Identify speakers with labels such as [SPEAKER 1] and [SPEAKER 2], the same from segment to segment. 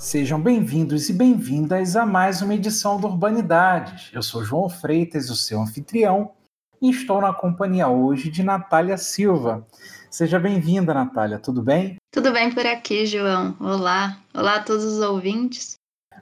[SPEAKER 1] Sejam bem-vindos e bem-vindas a mais uma edição do Urbanidades. Eu sou João Freitas, o seu anfitrião, e estou na companhia hoje de Natália Silva. Seja bem-vinda, Natália, tudo bem?
[SPEAKER 2] Tudo bem por aqui, João. Olá, olá a todos os ouvintes.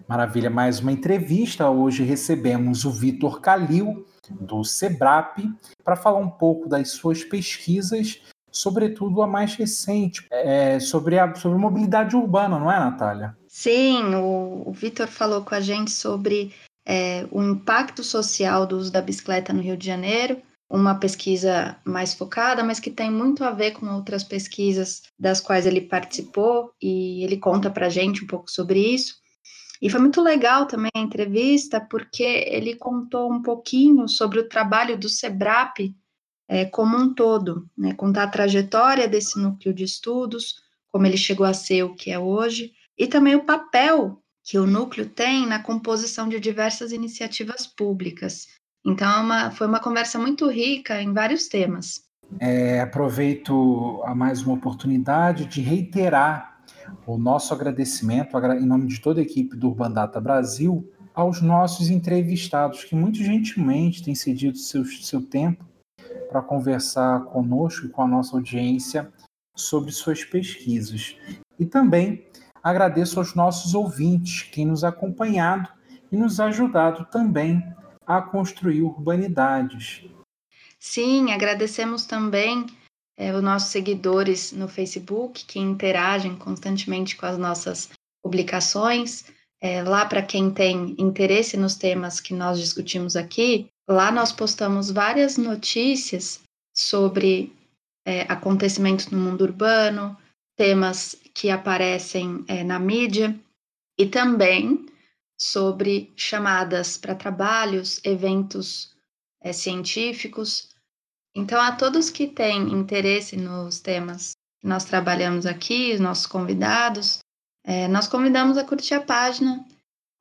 [SPEAKER 1] Maravilha, mais uma entrevista. Hoje recebemos o Vitor Calil, do SEBRAP, para falar um pouco das suas pesquisas sobretudo a mais recente, é, sobre, a, sobre mobilidade urbana, não é, Natália?
[SPEAKER 2] Sim, o, o Vitor falou com a gente sobre é, o impacto social do uso da bicicleta no Rio de Janeiro, uma pesquisa mais focada, mas que tem muito a ver com outras pesquisas das quais ele participou, e ele conta para a gente um pouco sobre isso. E foi muito legal também a entrevista, porque ele contou um pouquinho sobre o trabalho do SEBRAP é, como um todo, né? contar a trajetória desse núcleo de estudos, como ele chegou a ser o que é hoje, e também o papel que o núcleo tem na composição de diversas iniciativas públicas. Então, é uma, foi uma conversa muito rica em vários temas.
[SPEAKER 1] É, aproveito a mais uma oportunidade de reiterar o nosso agradecimento, em nome de toda a equipe do Urban Data Brasil, aos nossos entrevistados, que muito gentilmente têm cedido seu, seu tempo para conversar conosco e com a nossa audiência sobre suas pesquisas. E também agradeço aos nossos ouvintes que têm nos acompanhado e nos ajudado também a construir urbanidades.
[SPEAKER 2] Sim, agradecemos também é, os nossos seguidores no Facebook que interagem constantemente com as nossas publicações. É, lá, para quem tem interesse nos temas que nós discutimos aqui, Lá nós postamos várias notícias sobre é, acontecimentos no mundo urbano, temas que aparecem é, na mídia e também sobre chamadas para trabalhos, eventos é, científicos. Então, a todos que têm interesse nos temas que nós trabalhamos aqui, os nossos convidados, é, nós convidamos a curtir a página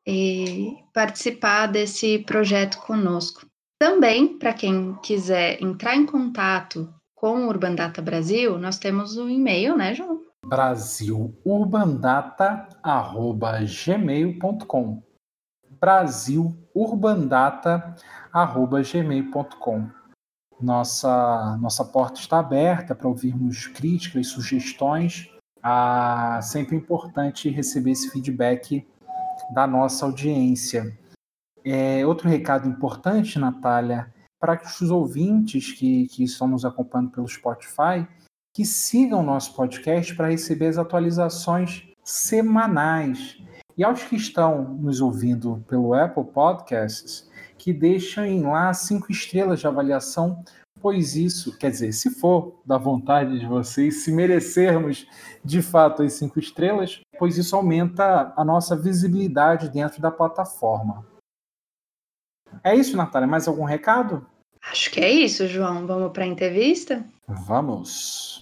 [SPEAKER 2] e participar desse projeto conosco. Também, para quem quiser entrar em contato com o Urban Data Brasil, nós temos o um e-mail, né, João?
[SPEAKER 1] brasilurbandata@gmail.com. brasilurbandata@gmail.com. Nossa nossa porta está aberta para ouvirmos críticas, sugestões. Ah, sempre importante receber esse feedback da nossa audiência. É, outro recado importante, Natália, para os ouvintes que, que estão nos acompanhando pelo Spotify, que sigam o nosso podcast para receber as atualizações semanais. E aos que estão nos ouvindo pelo Apple Podcasts, que deixem lá cinco estrelas de avaliação, pois isso, quer dizer, se for da vontade de vocês, se merecermos de fato as cinco estrelas, pois isso aumenta a nossa visibilidade dentro da plataforma. É isso, Natália. Mais algum recado?
[SPEAKER 2] Acho que é isso, João. Vamos para a entrevista?
[SPEAKER 1] Vamos.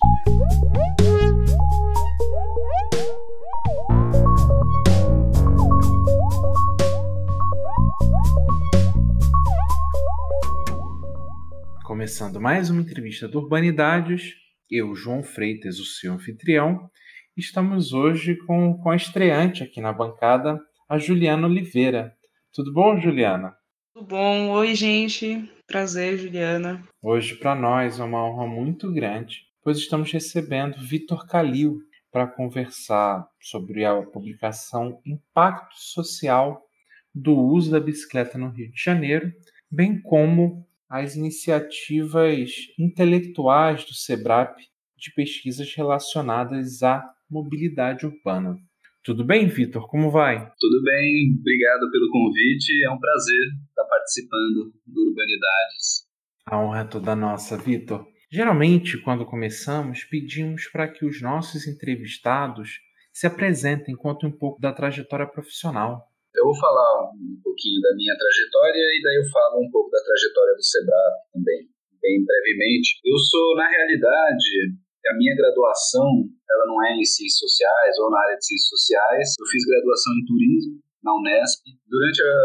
[SPEAKER 1] Começando mais uma entrevista do Urbanidades, eu, João Freitas, o seu anfitrião, estamos hoje com, com a estreante aqui na bancada, a Juliana Oliveira. Tudo bom, Juliana?
[SPEAKER 3] Tudo bom? Oi, gente. Prazer, Juliana.
[SPEAKER 1] Hoje, para nós, é uma honra muito grande, pois estamos recebendo Vitor Calil para conversar sobre a publicação Impacto Social do uso da bicicleta no Rio de Janeiro, bem como as iniciativas intelectuais do SEBRAP de pesquisas relacionadas à mobilidade urbana. Tudo bem, Vitor? Como vai?
[SPEAKER 4] Tudo bem, obrigado pelo convite. É um prazer estar participando do Urbanidades.
[SPEAKER 1] A honra é toda nossa, Vitor. Geralmente, quando começamos, pedimos para que os nossos entrevistados se apresentem, contem um pouco da trajetória profissional.
[SPEAKER 4] Eu vou falar um pouquinho da minha trajetória e daí eu falo um pouco da trajetória do Sebrap também, bem brevemente. Eu sou, na realidade, a minha graduação ela não é em ciências sociais ou na área de ciências sociais. Eu fiz graduação em turismo na Unesp. Durante a,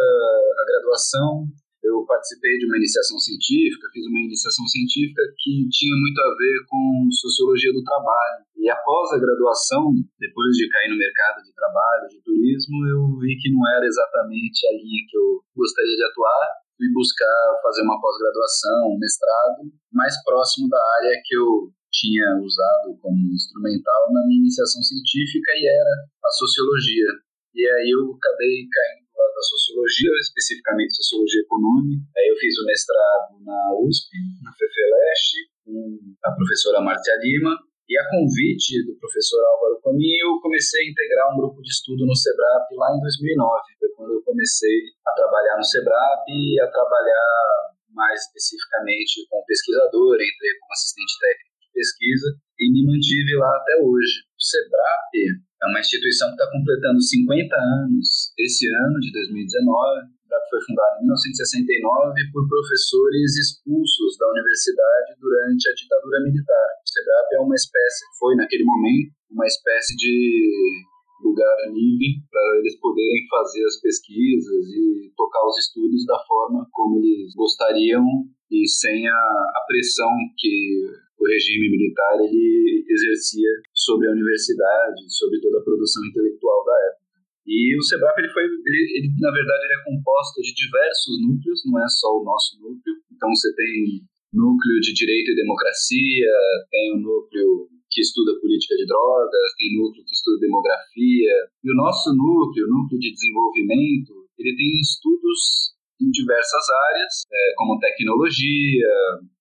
[SPEAKER 4] a graduação, eu participei de uma iniciação científica, fiz uma iniciação científica que tinha muito a ver com sociologia do trabalho. E após a graduação, depois de cair no mercado de trabalho, de turismo, eu vi que não era exatamente a linha que eu gostaria de atuar. Fui buscar fazer uma pós-graduação, um mestrado, mais próximo da área que eu tinha usado como instrumental na minha iniciação científica e era a sociologia. E aí eu acabei caindo lá da sociologia, especificamente sociologia econômica. Aí eu fiz o mestrado na USP, na FEFELESH, com a professora Marcia Lima. E a convite do professor Álvaro Comin, eu comecei a integrar um grupo de estudo no SEBRAP lá em 2009. Foi quando eu comecei a trabalhar no SEBRAP e a trabalhar mais especificamente como pesquisador, entrei como assistente técnico pesquisa e me mantive lá até hoje. O SEBRAP é uma instituição que está completando 50 anos esse ano, de 2019. O SEBRAP foi fundado em 1969 por professores expulsos da universidade durante a ditadura militar. O SEBRAP é uma espécie, foi naquele momento, uma espécie de lugar livre para eles poderem fazer as pesquisas e tocar os estudos da forma como eles gostariam e sem a, a pressão que o regime militar ele exercia sobre a universidade, sobre toda a produção intelectual da época. E o SEBRAP, ele foi, ele, ele, na verdade, ele é composto de diversos núcleos, não é só o nosso núcleo. Então, você tem núcleo de direito e democracia, tem o núcleo que estuda política de drogas, tem núcleo que estuda demografia. E o nosso núcleo, o núcleo de desenvolvimento, ele tem estudos em diversas áreas, é, como tecnologia,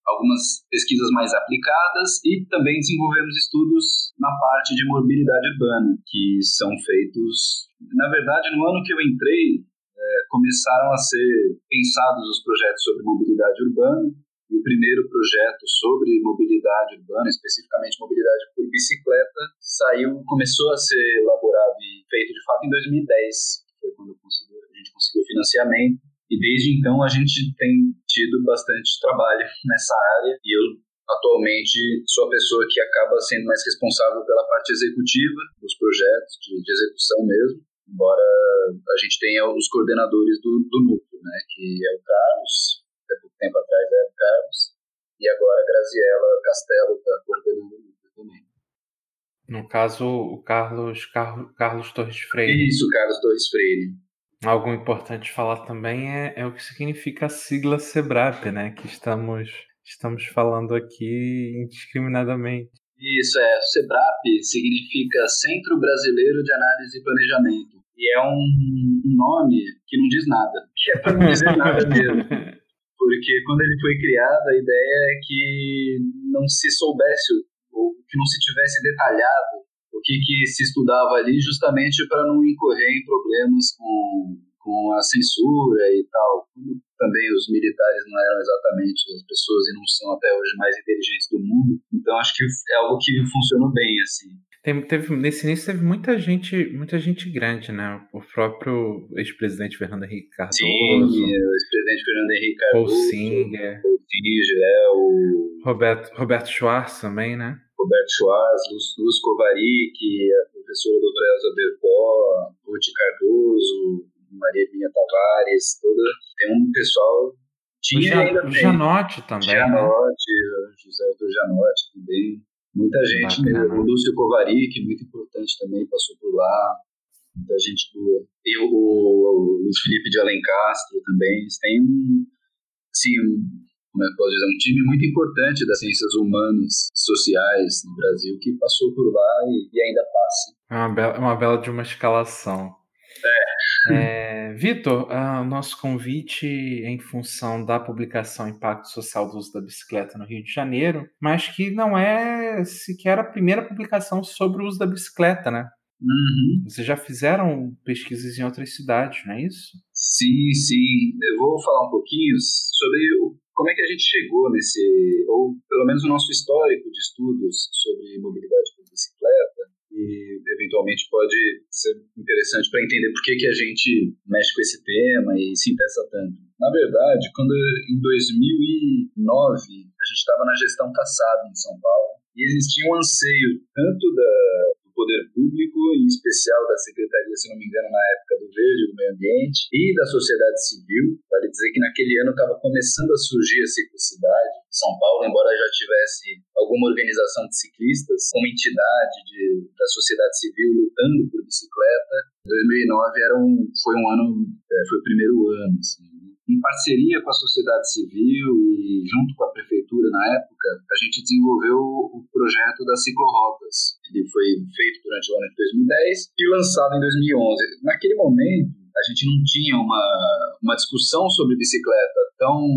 [SPEAKER 4] algumas pesquisas mais aplicadas e também desenvolvemos estudos na parte de mobilidade urbana, que são feitos. Na verdade, no ano que eu entrei, é, começaram a ser pensados os projetos sobre mobilidade urbana. E o primeiro projeto sobre mobilidade urbana, especificamente mobilidade por bicicleta, saiu, começou a ser elaborado e feito de fato em 2010, foi quando a gente conseguiu financiamento e desde então a gente tem tido bastante trabalho nessa área e eu atualmente sou a pessoa que acaba sendo mais responsável pela parte executiva dos projetos, de, de execução mesmo, embora a gente tenha os coordenadores do, do núcleo, né, que é o Carlos, até pouco tempo atrás era o Carlos, e agora a Graziela Castelo está coordenando o núcleo também.
[SPEAKER 5] No caso, o Carlos, Carlos, Carlos Torres Freire.
[SPEAKER 4] Isso, Carlos Torres Freire.
[SPEAKER 5] Algo importante falar também é, é o que significa a sigla SEBRAP, né? Que estamos, estamos falando aqui indiscriminadamente.
[SPEAKER 4] Isso, é. SEBRAP significa Centro Brasileiro de Análise e Planejamento. E é um nome que não diz nada. Que é para não dizer nada mesmo. Porque quando ele foi criado, a ideia é que não se soubesse, ou que não se tivesse detalhado o que, que se estudava ali, justamente para não incorrer em problemas com, com a censura e tal. Também os militares não eram exatamente as pessoas e não são até hoje mais inteligentes do mundo. Então acho que é algo que funcionou bem assim.
[SPEAKER 5] Tem, teve, nesse início teve muita gente, muita gente grande, né? O próprio ex-presidente Fernando Henrique Cardoso.
[SPEAKER 4] Sim, o ex-presidente Fernando Henrique Cardoso.
[SPEAKER 5] Paul Singer.
[SPEAKER 4] Paul Singer, é, o...
[SPEAKER 5] Roberto, Roberto Schwartz também, né?
[SPEAKER 4] Roberto Schwartz, Luz, Kovarik, a professora doutora Elza Bercó, Ruth Cardoso, Maria Minha Tavares, toda, tem um pessoal tinha
[SPEAKER 5] o
[SPEAKER 4] ainda
[SPEAKER 5] o Janote também.
[SPEAKER 4] Janote, né? José do Janote também. Muita gente mesmo. O Lúcio Kovarik, muito importante também, passou por lá. Muita gente boa. E o, o, Felipe de Alencastro também. Têm um, assim, um, como é que posso dizer, um time muito importante das ciências humanas, sociais no Brasil, que passou por lá e, e ainda passa.
[SPEAKER 5] É uma bela, uma bela de uma escalação.
[SPEAKER 4] É.
[SPEAKER 5] é Vitor, uh, nosso convite é em função da publicação Impacto Social do Uso da Bicicleta no Rio de Janeiro, mas que não é sequer a primeira publicação sobre o uso da bicicleta, né?
[SPEAKER 4] Uhum.
[SPEAKER 5] Vocês já fizeram pesquisas em outras cidades, não é isso?
[SPEAKER 4] Sim, sim. Eu vou falar um pouquinho sobre o como é que a gente chegou nesse, ou pelo menos o nosso histórico de estudos sobre mobilidade por bicicleta, e eventualmente pode ser interessante para entender por que, que a gente mexe com esse tema e se interessa tanto. Na verdade, quando em 2009 a gente estava na gestão Kassab em São Paulo, e existia um anseio tanto da, poder público, em especial da Secretaria, se não me engano, na época do Verde, do Meio Ambiente, e da sociedade civil. Vale dizer que naquele ano estava começando a surgir a ciclicidade, de São Paulo, embora já tivesse alguma organização de ciclistas como entidade de, da sociedade civil lutando por bicicleta. 2009 era um, foi um ano, é, foi o primeiro ano, assim, em parceria com a sociedade civil e junto com a prefeitura na época, a gente desenvolveu o projeto das ciclorotas. Ele foi feito durante o ano de 2010 e lançado em 2011. Naquele momento, a gente não tinha uma, uma discussão sobre bicicleta tão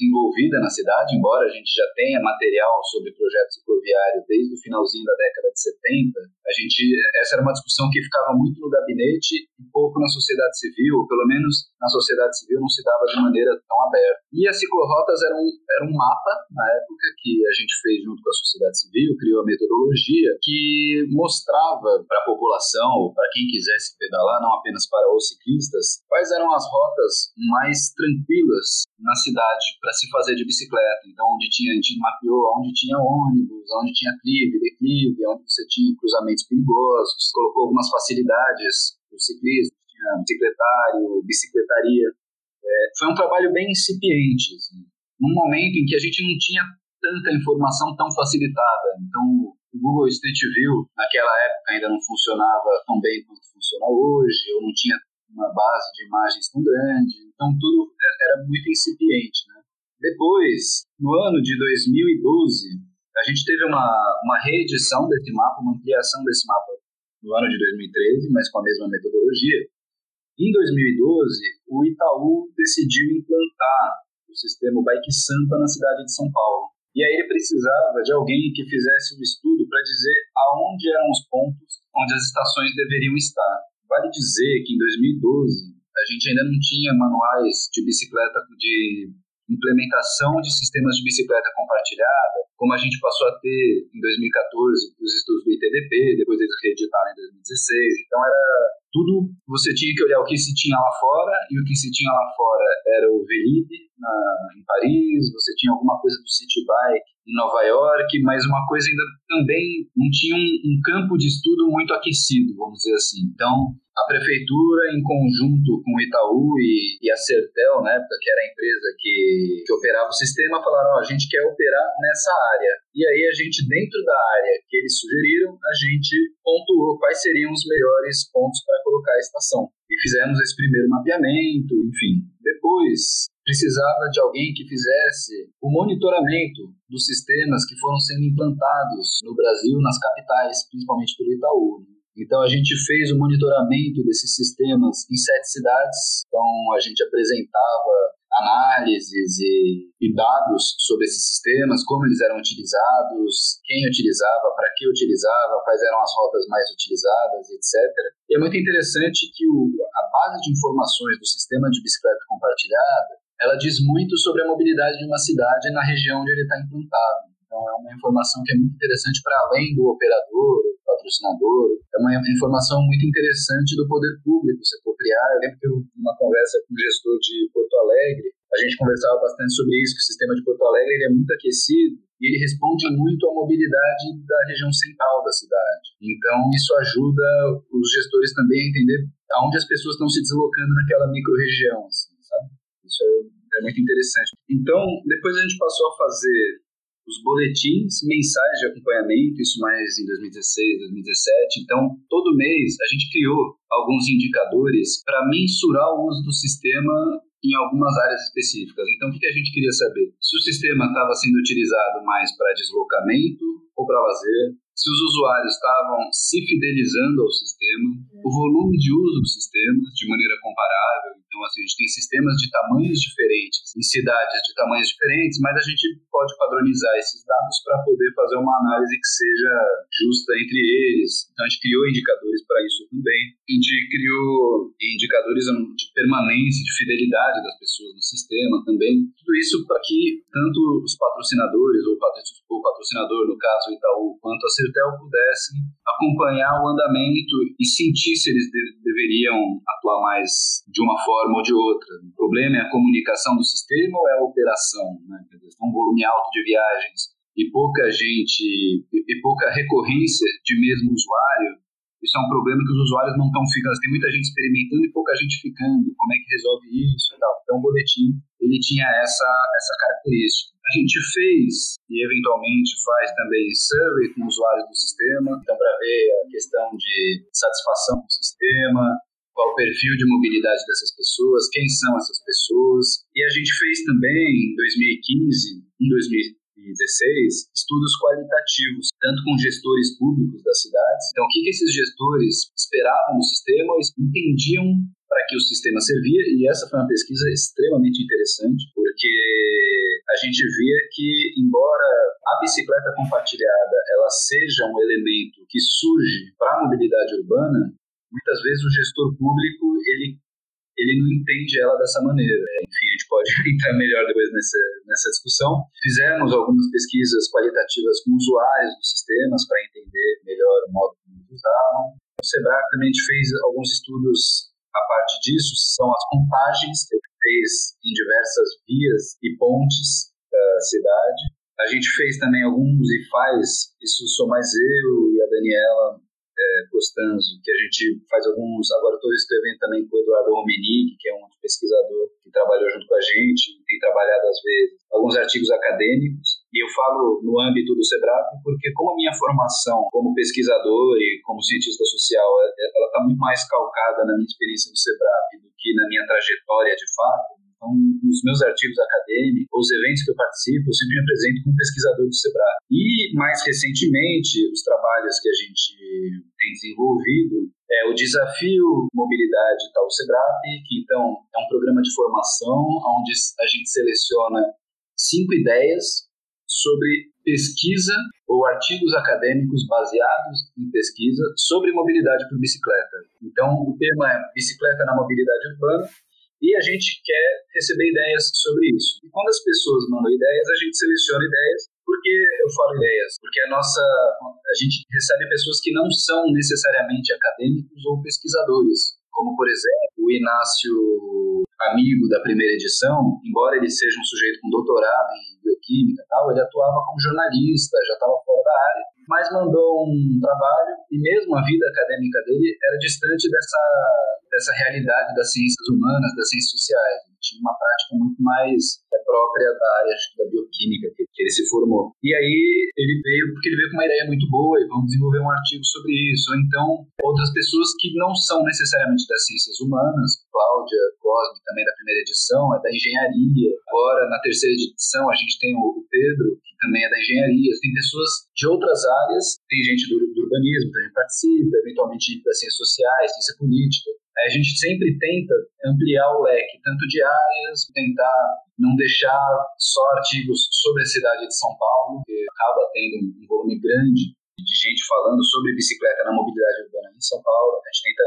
[SPEAKER 4] desenvolvida na cidade, embora a gente já tenha material sobre projeto cicloviário desde o finalzinho da década de 70, a gente, essa era uma discussão que ficava muito no gabinete e pouco na sociedade civil, pelo menos na sociedade civil não se dava de maneira tão aberta. E as ciclorotas eram, era um mapa, na época, que a gente fez junto com a sociedade civil, criou a metodologia, que mostrava para a população, ou para quem quisesse pedalar, não apenas para os ciclistas, pistas, quais eram as rotas mais tranquilas na cidade para se fazer de bicicleta. Então, onde tinha, a gente mapeou onde tinha ônibus, onde tinha clive, declive, onde você tinha cruzamentos perigosos, colocou algumas facilidades para o ciclista, tinha bicicletário, bicicletaria. É, foi um trabalho bem incipiente, assim, num momento em que a gente não tinha tanta informação tão facilitada. Então, o Google Street View, naquela época, ainda não funcionava tão bem quanto funciona hoje, ou não tinha uma base de imagens tão grande, então tudo era muito incipiente. Né? Depois, no ano de 2012, a gente teve uma, uma reedição desse mapa, uma ampliação desse mapa no ano de 2013, mas com a mesma metodologia. Em 2012, o Itaú decidiu implantar o sistema Bike Sampa na cidade de São Paulo. E aí ele precisava de alguém que fizesse um estudo para dizer aonde eram os pontos onde as estações deveriam estar. Vale dizer que em 2012 a gente ainda não tinha manuais de bicicleta de implementação de sistemas de bicicleta compartilhada, como a gente passou a ter em 2014 os estudos do ITDP, depois eles reeditaram em 2016. Então era tudo, você tinha que olhar o que se tinha lá fora, e o que se tinha lá fora era o Velib em Paris, você tinha alguma coisa do City Bike em Nova York, mas uma coisa ainda também não tinha um, um campo de estudo muito aquecido, vamos dizer assim. Então, a prefeitura, em conjunto com o Itaú e, e a Sertel, na época, que era a empresa que, que operava o sistema, falaram: oh, a gente quer operar nessa área. E aí, a gente, dentro da área que eles sugeriram, a gente pontuou quais seriam os melhores pontos para colocar a estação. E fizemos esse primeiro mapeamento, enfim. Depois, precisava de alguém que fizesse o monitoramento dos sistemas que foram sendo implantados no Brasil, nas capitais, principalmente pelo Itaú. Né? Então a gente fez o monitoramento desses sistemas em sete cidades. Então a gente apresentava análises e, e, dados sobre esses sistemas, como eles eram utilizados, quem utilizava, para que utilizava, quais eram as rotas mais utilizadas, etc. E é muito interessante que o, a base de informações do sistema de bicicleta compartilhada ela diz muito sobre a mobilidade de uma cidade na região onde ele está implantado. Então, é uma informação que é muito interessante para além do operador, do patrocinador. É uma informação muito interessante do poder público, setor priário. Eu lembro que uma conversa com o gestor de Porto Alegre, a gente conversava bastante sobre isso, que o sistema de Porto Alegre ele é muito aquecido e ele responde muito à mobilidade da região central da cidade. Então, isso ajuda os gestores também a entender aonde as pessoas estão se deslocando naquela micro-região, assim? Isso é, é muito interessante. Então, depois a gente passou a fazer os boletins mensais de acompanhamento, isso mais em 2016, 2017. Então, todo mês a gente criou alguns indicadores para mensurar o uso do sistema em algumas áreas específicas. Então, o que a gente queria saber? Se o sistema estava sendo utilizado mais para deslocamento ou para lazer, se os usuários estavam se fidelizando ao sistema, o volume de uso dos sistemas de maneira comparável. Então, assim, a gente tem sistemas de tamanhos diferentes, em cidades de tamanhos diferentes, mas a gente pode padronizar esses dados para poder fazer uma análise que seja justa entre eles. Então, a gente criou indicadores para isso também. A gente criou indicadores de permanência, de fidelidade das pessoas no sistema também. Tudo isso para que tanto os patrocinadores, ou o patrocinador, no caso Itaú, quanto a Sertel pudessem acompanhar o andamento e sentir se eles deveriam atuar mais de uma forma ou de outra. O problema é a comunicação do sistema ou é a operação? Né? Um volume alto de viagens e pouca gente, e pouca recorrência de mesmo usuário, isso é um problema que os usuários não estão ficando. Tem muita gente experimentando e pouca gente ficando. Como é que resolve isso tal? Então, o boletim ele tinha essa, essa característica. A gente fez e eventualmente faz também survey com usuários do sistema, então para ver a questão de satisfação com o sistema, qual o perfil de mobilidade dessas pessoas, quem são essas pessoas. E a gente fez também em 2015, em 2016, estudos qualitativos, tanto com gestores públicos das cidades. Então, o que, que esses gestores esperavam do sistema, entendiam para que o sistema servia, e essa foi uma pesquisa extremamente interessante, porque a gente via que, embora a bicicleta compartilhada ela seja um elemento que surge para a mobilidade urbana, muitas vezes o gestor público ele ele não entende ela dessa maneira. Enfim, a gente pode entrar melhor depois nessa, nessa discussão. Fizemos algumas pesquisas qualitativas com usuários dos sistemas para entender melhor o modo como eles usavam. O Sebrae também fez alguns estudos a parte disso são as contagens que ele fez em diversas vias e pontes da cidade. A gente fez também alguns e faz, isso sou mais eu e a Daniela é, Costanzo, que a gente faz alguns. Agora estou escrevendo também com o Eduardo Romenick, que é um pesquisador que trabalhou junto com a gente, tem trabalhado às vezes alguns artigos acadêmicos. E eu falo no âmbito do SEBRAP porque, como a minha formação como pesquisador e como cientista social, é, ela está muito mais calcada na minha experiência no SEBRAP do que na minha trajetória de fato. Então, nos meus artigos acadêmicos, os eventos que eu participo, eu sempre me apresento como pesquisador do SEBRAE. E, mais recentemente, os trabalhos que a gente tem desenvolvido é o Desafio Mobilidade Tal SEBRAP, que então é um programa de formação onde a gente seleciona cinco ideias sobre pesquisa ou artigos acadêmicos baseados em pesquisa sobre mobilidade por bicicleta. Então, o tema é Bicicleta na Mobilidade Urbana e a gente quer receber ideias sobre isso. E quando as pessoas mandam ideias, a gente seleciona ideias. Por que eu falo ideias? Porque a nossa a gente recebe pessoas que não são necessariamente acadêmicos ou pesquisadores, como por exemplo, o Inácio amigo da primeira edição, embora ele seja um sujeito com doutorado em bioquímica e tal, ele atuava como jornalista, já estava fora da área, mas mandou um trabalho e mesmo a vida acadêmica dele era distante dessa dessa realidade das ciências humanas, das ciências sociais. Tinha uma prática muito mais é, própria da área da bioquímica que, ele se formou. E aí ele veio porque ele veio com uma ideia muito boa e vamos desenvolver um artigo sobre isso. Ou então outras pessoas que não são necessariamente das ciências humanas, Cláudia Cosme também da primeira edição, é da engenharia. Agora na terceira edição a gente tem o Pedro, que também é da engenharia. Tem pessoas de outras áreas, tem gente do, do urbanismo também participa, eventualmente das ciências sociais, ciência política a gente sempre tenta ampliar o leque, tanto de áreas, tentar não deixar só artigos sobre a cidade de São Paulo, que acaba tendo um volume grande de gente falando sobre bicicleta na mobilidade urbana em São Paulo. A gente tenta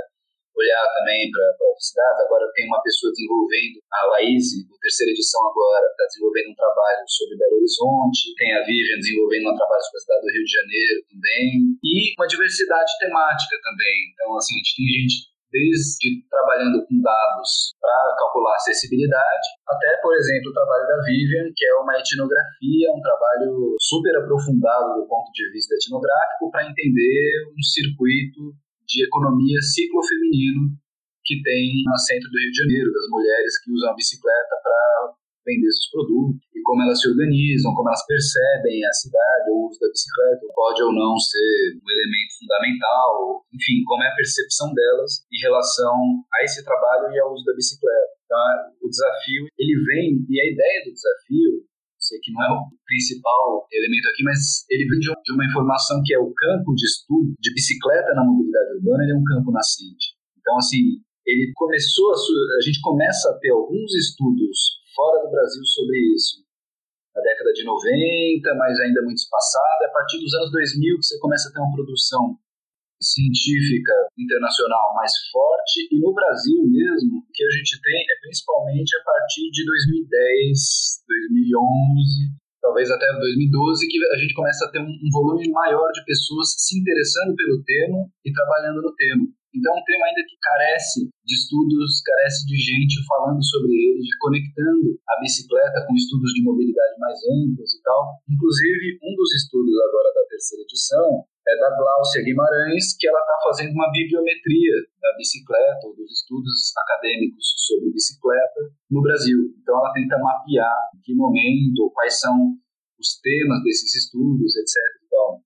[SPEAKER 4] olhar também para outras cidades. Agora tem uma pessoa desenvolvendo, a Laís, na terceira edição agora, está desenvolvendo um trabalho sobre Belo Horizonte. Tem a Vivian desenvolvendo um trabalho sobre a cidade do Rio de Janeiro também. E uma diversidade temática também. Então, assim, a gente tem gente desde trabalhando com dados para calcular acessibilidade, até, por exemplo, o trabalho da Vivian, que é uma etnografia, um trabalho super aprofundado do ponto de vista etnográfico para entender um circuito de economia ciclo-feminino que tem no centro do Rio de Janeiro, das mulheres que usam a bicicleta para vender seus produtos e como elas se organizam, como elas percebem a cidade, o uso da bicicleta, pode ou não ser um elemento fundamental, enfim, como é a percepção delas em relação a esse trabalho e ao uso da bicicleta. Então, o desafio, ele vem, e a ideia do desafio, sei que não é o principal elemento aqui, mas ele vem de uma informação que é o campo de estudo de bicicleta na mobilidade urbana, ele é um campo nascente. Então, assim, ele começou a, a gente começa a ter alguns estudos fora do Brasil sobre isso. Na década de 90, mas ainda muito espaçada. A partir dos anos 2000 que você começa a ter uma produção científica internacional mais forte e no Brasil mesmo, o que a gente tem é principalmente a partir de 2010, 2011, talvez até 2012, que a gente começa a ter um, um volume maior de pessoas se interessando pelo tema e trabalhando no tema. Então é um tema ainda que carece de estudos, carece de gente falando sobre ele, de conectando a bicicleta com estudos de mobilidade mais amplos e tal. Inclusive, um dos estudos agora da terceira edição é da Gláucia Guimarães, que ela está fazendo uma bibliometria da bicicleta, ou dos estudos acadêmicos sobre bicicleta no Brasil. Então, ela tenta mapear em que momento, quais são os temas desses estudos, etc. Então,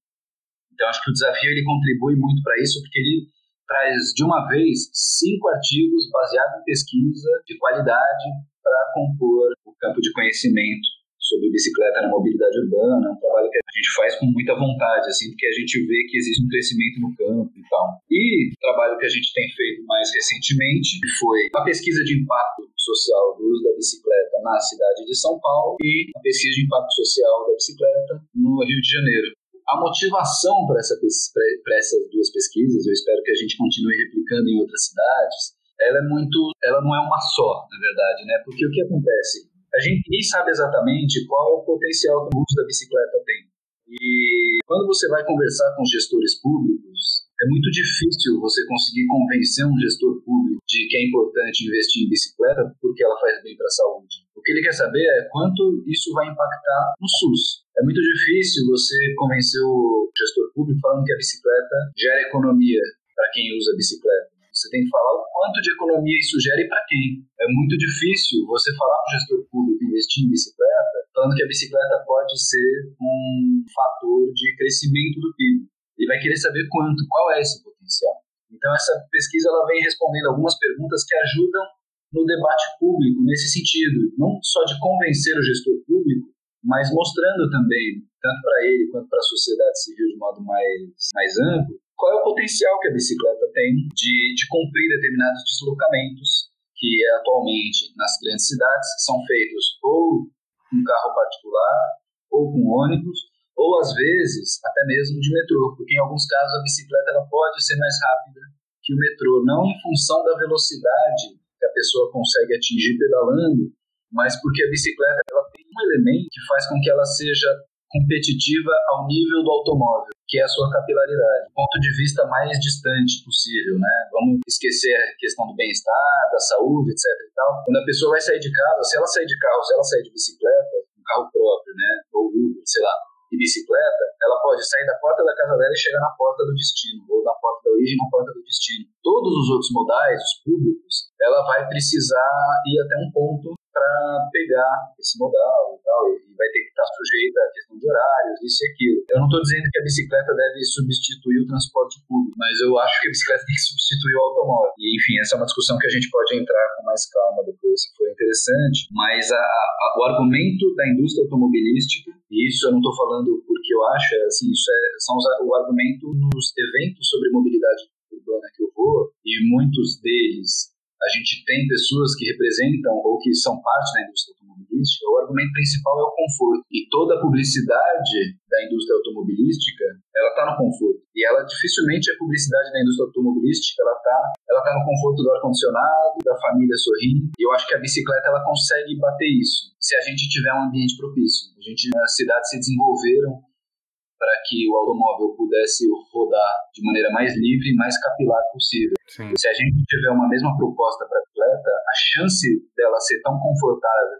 [SPEAKER 4] então acho que o desafio ele contribui muito para isso, porque ele traz de uma vez cinco artigos baseados em pesquisa de qualidade para compor o campo de conhecimento sobre bicicleta na mobilidade urbana, um trabalho que a gente faz com muita vontade, assim, porque a gente vê que existe um crescimento no campo e tal. E o trabalho que a gente tem feito mais recentemente foi a pesquisa de impacto social do uso da bicicleta na cidade de São Paulo e a pesquisa de impacto social da bicicleta no Rio de Janeiro. A motivação para essa, essas duas pesquisas, eu espero que a gente continue replicando em outras cidades, ela é muito, ela não é uma só, na verdade, né? Porque o que acontece? A gente nem sabe exatamente qual é o potencial que o uso da bicicleta tem. E quando você vai conversar com gestores públicos, é muito difícil você conseguir convencer um gestor público de que é importante investir em bicicleta porque ela faz bem para a saúde. O que ele quer saber é quanto isso vai impactar no SUS. É muito difícil você convencer o gestor público falando que a bicicleta gera economia para quem usa a bicicleta. Você tem que falar o quanto de economia isso gera e para quem. É muito difícil você falar para o gestor público investir em bicicleta, falando que a bicicleta pode ser um fator de crescimento do PIB. Ele vai querer saber quanto, qual é esse potencial. Então essa pesquisa ela vem respondendo algumas perguntas que ajudam no debate público nesse sentido, não só de convencer o gestor público, mas mostrando também, tanto para ele quanto para a sociedade civil de modo mais, mais amplo, qual é o potencial que a bicicleta tem de, de cumprir determinados deslocamentos que atualmente nas grandes cidades são feitos ou com carro particular, ou com ônibus, ou às vezes até mesmo de metrô, porque em alguns casos a bicicleta ela pode ser mais rápida que o metrô, não em função da velocidade que a pessoa consegue atingir pedalando, mas porque a bicicleta ela elemento que faz com que ela seja competitiva ao nível do automóvel, que é a sua capilaridade, ponto de vista mais distante possível, né? Vamos esquecer a questão do bem-estar, da saúde, etc e tal. Quando a pessoa vai sair de casa, se ela sair de carro, se ela sair de bicicleta, um carro próprio, né, ou Uber, sei lá, de bicicleta, ela pode sair da porta da casa dela e chegar na porta do destino, ou na porta da origem na porta do destino. Todos os outros modais, os públicos, ela vai precisar ir até um ponto para pegar esse modal e tal, e vai ter que estar sujeita à questão de horários, isso e aquilo. Eu não estou dizendo que a bicicleta deve substituir o transporte público, mas eu acho que a bicicleta tem que substituir o automóvel. E, enfim, essa é uma discussão que a gente pode entrar com mais calma depois, se for interessante, mas a, a, o argumento da indústria automobilística, e isso eu não estou falando porque eu acho, é, assim, isso é, são os, o argumento nos eventos sobre mobilidade urbana que eu vou, e muitos deles a gente tem pessoas que representam ou que são parte da indústria automobilística, o argumento principal é o conforto. E toda a publicidade da indústria automobilística, ela está no conforto. E ela dificilmente a publicidade da indústria automobilística, ela está ela tá no conforto do ar-condicionado, da família sorrindo. E eu acho que a bicicleta ela consegue bater isso, se a gente tiver um ambiente propício. A gente, as cidades se desenvolveram para que o automóvel pudesse rodar de maneira mais livre e mais capilar possível. Sim. Se a gente tiver uma mesma proposta para a atleta, a chance dela ser tão confortável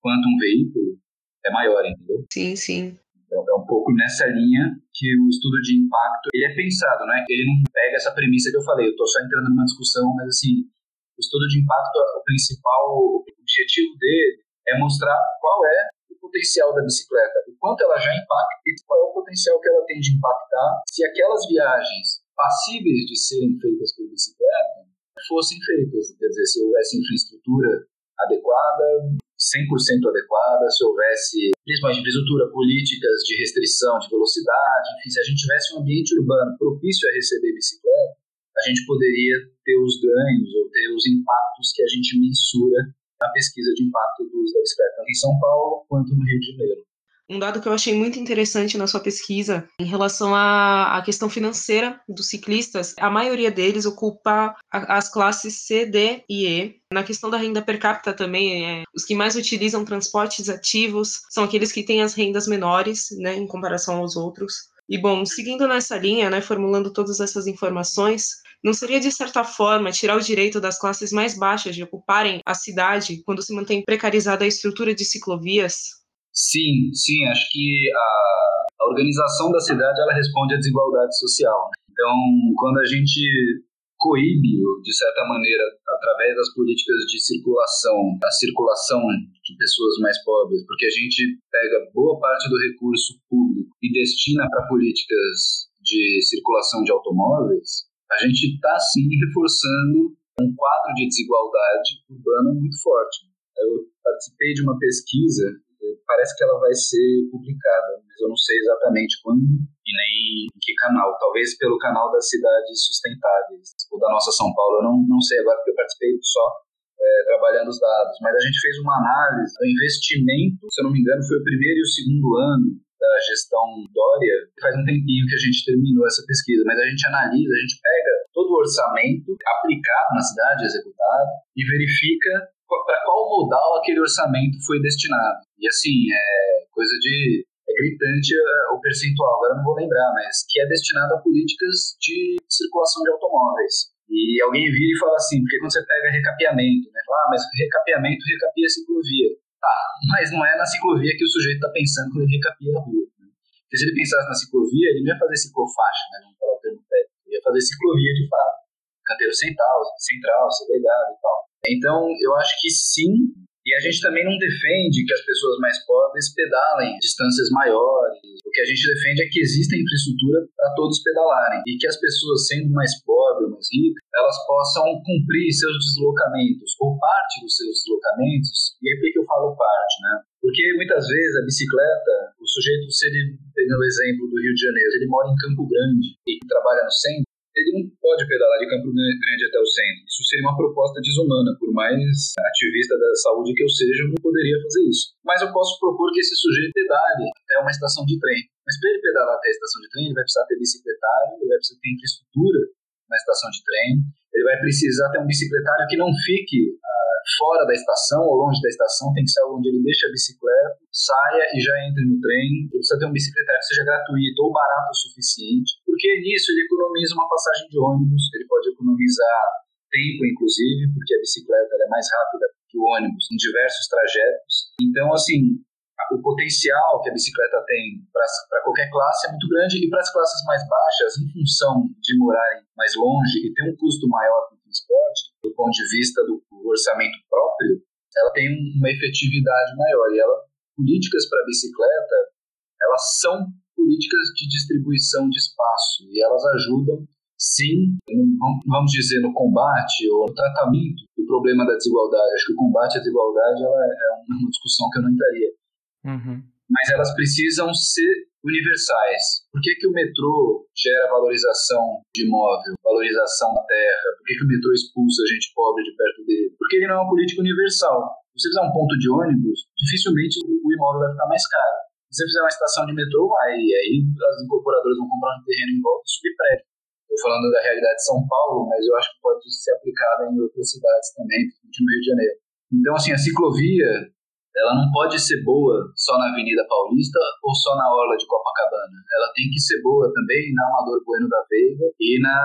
[SPEAKER 4] quanto um veículo é maior, entendeu?
[SPEAKER 3] Sim, sim.
[SPEAKER 4] Então, é um pouco nessa linha que o estudo de impacto ele é pensado, né? Ele não pega essa premissa que eu falei, eu estou só entrando numa discussão, mas assim, o estudo de impacto, o principal objetivo dele é mostrar qual é potencial da bicicleta, o quanto ela já impacta e qual é o potencial que ela tem de impactar se aquelas viagens passíveis de serem feitas por bicicleta fossem feitas. Quer dizer, se houvesse infraestrutura adequada, 100% adequada, se houvesse, principalmente infraestrutura, políticas de restrição de velocidade, enfim, se a gente tivesse um ambiente urbano propício a receber bicicleta, a gente poderia ter os ganhos ou ter os impactos que a gente mensura na pesquisa de impacto do uso da bicicleta, em São Paulo quanto no Rio de Janeiro.
[SPEAKER 3] Um dado que eu achei muito interessante na sua pesquisa, em relação à, à questão financeira dos ciclistas, a maioria deles ocupa as classes C, D e E. Na questão da renda per capita também, é, os que mais utilizam transportes ativos são aqueles que têm as rendas menores, né, em comparação aos outros. E bom, seguindo nessa linha, né, formulando todas essas informações, não seria, de certa forma, tirar o direito das classes mais baixas de ocuparem a cidade quando se mantém precarizada a estrutura de ciclovias?
[SPEAKER 4] Sim, sim, acho que a, a organização da cidade ela responde à desigualdade social. Né? Então, quando a gente coíbe, de certa maneira, através das políticas de circulação, a circulação de pessoas mais pobres, porque a gente pega boa parte do recurso público e destina para políticas de circulação de automóveis, a gente está sim reforçando um quadro de desigualdade urbana muito forte. Eu participei de uma pesquisa, parece que ela vai ser publicada, mas eu não sei exatamente quando e nem em que canal. Talvez pelo canal das cidades sustentáveis, ou da nossa São Paulo, eu não, não sei agora porque eu participei só é, trabalhando os dados. Mas a gente fez uma análise do investimento, se eu não me engano, foi o primeiro e o segundo ano da gestão Dória, faz um tempinho que a gente terminou essa pesquisa, mas a gente analisa, a gente pega todo o orçamento aplicado na cidade, executado, e verifica para qual modal aquele orçamento foi destinado. E assim, é coisa de. É gritante é, o percentual, agora não vou lembrar, mas que é destinado a políticas de circulação de automóveis. E alguém vira e fala assim, porque quando você pega recapeamento, né? Fala, ah, mas recapeamento recapia a ciclovia. Tá, mas não é na ciclovia que o sujeito está pensando quando ele recapia a rua. Né? Porque se ele pensasse na ciclovia, ele não ia fazer ciclofaixa, né? Vamos falar o termo técnico. Ele ia fazer ciclovia de fato. Canteiro central, central, segregado e tal. Então, eu acho que sim, e a gente também não defende que as pessoas mais pobres pedalem distâncias maiores. O que a gente defende é que exista infraestrutura para todos pedalarem e que as pessoas, sendo mais pobres ou mais ricas, elas possam cumprir seus deslocamentos ou parte dos seus deslocamentos. E aí por que eu falo parte, né? Porque muitas vezes a bicicleta, o sujeito, se ele, no exemplo do Rio de Janeiro, ele mora em Campo Grande e trabalha no centro, ele não pode pedalar de Campo Grande até o centro. Isso seria uma proposta desumana, por mais ativista da saúde que eu seja, eu não poderia fazer isso. Mas eu posso propor que esse sujeito pedale até uma estação de trem. Mas para ele pedalar até a estação de trem, ele vai precisar ter bicicletário, ele vai precisar ter infraestrutura na estação de trem, ele vai precisar ter um bicicletário que não fique uh, fora da estação ou longe da estação, tem que ser onde ele deixa a bicicleta, saia e já entre no trem. Ele precisa ter um bicicletário que seja gratuito ou barato o suficiente, porque nisso ele economiza uma passagem de ônibus, ele pode economizar tempo, inclusive, porque a bicicleta é mais rápida que o ônibus em diversos trajetos. Então, assim, o potencial que a bicicleta tem para qualquer classe é muito grande e para as classes mais baixas, em função de morarem mais longe e ter um custo maior com o transporte, do ponto de vista do, do orçamento próprio, ela tem uma efetividade maior. E ela, políticas para a bicicleta, elas são políticas de distribuição de espaço e elas ajudam, sim, vamos dizer, no combate ou no tratamento do problema da desigualdade. Acho que o combate à desigualdade ela é uma discussão que eu não entraria
[SPEAKER 5] Uhum.
[SPEAKER 4] Mas elas precisam ser universais. Por que, que o metrô gera valorização de imóvel, valorização da terra? Por que, que o metrô expulsa a gente pobre de perto dele? Porque ele não é uma política universal. Se você fizer um ponto de ônibus, dificilmente o imóvel vai ficar mais caro. Se você fizer uma estação de metrô, vai. E aí as incorporadoras vão comprar um terreno em volta e subir prédio. Estou falando da realidade de São Paulo, mas eu acho que pode ser aplicada em outras cidades também, no Rio de Janeiro. Então, assim, a ciclovia ela não pode ser boa só na Avenida Paulista ou só na Orla de Copacabana. Ela tem que ser boa também na Amador Bueno da Veiga e na,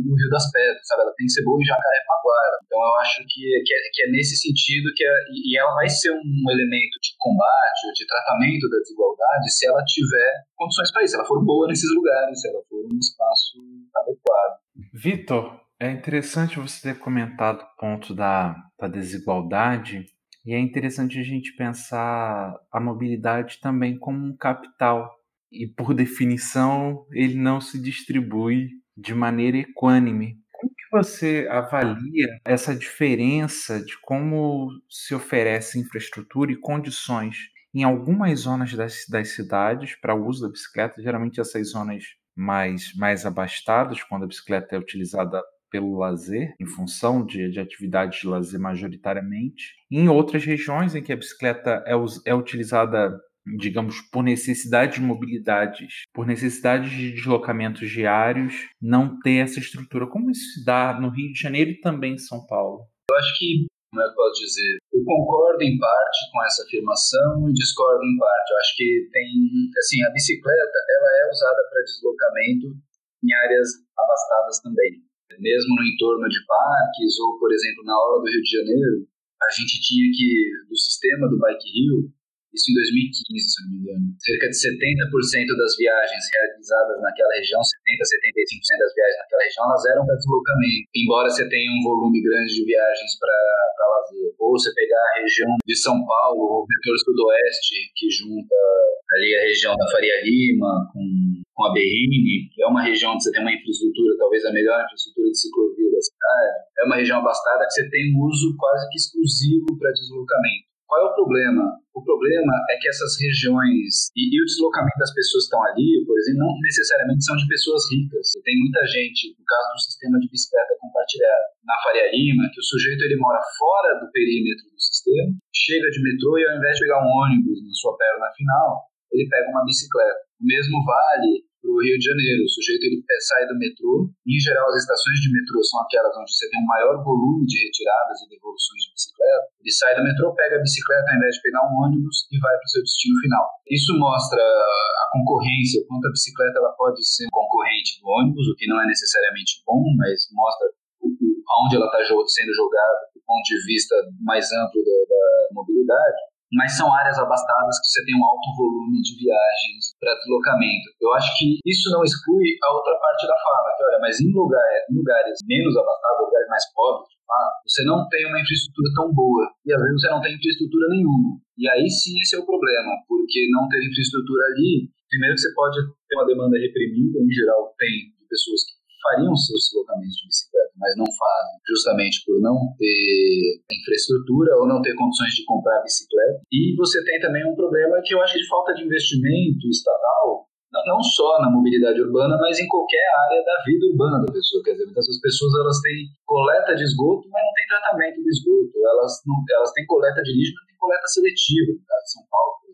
[SPEAKER 4] no Rio das Pedras, sabe? Ela tem que ser boa em Jacarepaguara. Então eu acho que, que, é, que é nesse sentido que é, e ela vai ser um elemento de combate ou de tratamento da desigualdade se ela tiver condições para isso, se ela for boa nesses lugares, se ela for um espaço adequado.
[SPEAKER 5] Vitor, é interessante você ter comentado o ponto da, da desigualdade e é interessante a gente pensar a mobilidade também como um capital. E, por definição, ele não se distribui de maneira equânime. Como que você avalia essa diferença de como se oferece infraestrutura e condições em algumas zonas das, das cidades para o uso da bicicleta, geralmente essas zonas mais, mais abastadas, quando a bicicleta é utilizada pelo lazer, em função de, de atividades de lazer majoritariamente. Em outras regiões em que a bicicleta é, é utilizada digamos, por necessidade de mobilidades, por necessidade de deslocamentos diários, não ter essa estrutura. Como isso se dá no Rio de Janeiro e também em São Paulo?
[SPEAKER 4] Eu acho que, como é que eu posso dizer, eu concordo em parte com essa afirmação e discordo em parte. Eu acho que tem, assim, a bicicleta, ela é usada para deslocamento em áreas abastadas também mesmo no entorno de parques ou, por exemplo, na hora do Rio de Janeiro, a gente tinha que, do sistema do Bike Rio, isso em 2015, se não me engano. Cerca de 70% das viagens realizadas naquela região, 70, 75% das viagens naquela região, elas eram para deslocamento. Embora você tenha um volume grande de viagens para lazer. Ou você pegar a região de São Paulo, o vetor sudoeste, que junta ali a região da Faria Lima com, com a Berrini, que é uma região onde você tem uma infraestrutura, talvez a melhor infraestrutura de ciclovia da cidade. É uma região abastada que você tem um uso quase que exclusivo para deslocamento. Qual é o problema? O problema é que essas regiões e, e, o deslocamento das pessoas que estão ali, por exemplo, não necessariamente são de pessoas ricas. Tem muita gente, no caso do sistema de bicicleta compartilhada, na Faria Lima, que o sujeito ele mora fora do perímetro do sistema, chega de metrô e ao invés de pegar um ônibus na sua perna final, ele pega uma bicicleta. O mesmo vale para o Rio de Janeiro. O sujeito ele sai do metrô. Em geral, as estações de metrô são aquelas onde você tem um maior volume de retiradas e devoluções de bicicleta. Ele sai do metrô, pega a bicicleta ao invés de pegar um ônibus e vai para o seu destino final. Isso mostra a concorrência, quanto a bicicleta ela pode ser concorrente do ônibus, o que não é necessariamente bom, mas mostra onde ela está sendo jogada do ponto de vista mais amplo da, da mobilidade mas são áreas abastadas que você tem um alto volume de viagens para deslocamento. Eu acho que isso não exclui a outra parte da fala, que olha, mas em lugares, lugares menos abastados, lugares mais pobres, ah, você não tem uma infraestrutura tão boa e às vezes você não tem infraestrutura nenhuma. E aí sim esse é o problema, porque não ter infraestrutura ali, primeiro que você pode ter uma demanda reprimida, em geral tem de pessoas que fariam seus deslocamentos de bicicleta, mas não fazem, justamente por não ter infraestrutura ou não ter condições de comprar bicicleta. E você tem também um problema que eu acho de falta de investimento estatal, não só na mobilidade urbana, mas em qualquer área da vida urbana da pessoa. Quer dizer, muitas pessoas elas têm coleta de esgoto, mas não tem tratamento de esgoto. Elas, não, elas têm coleta de lixo, mas não tem coleta seletiva, no caso de São Paulo.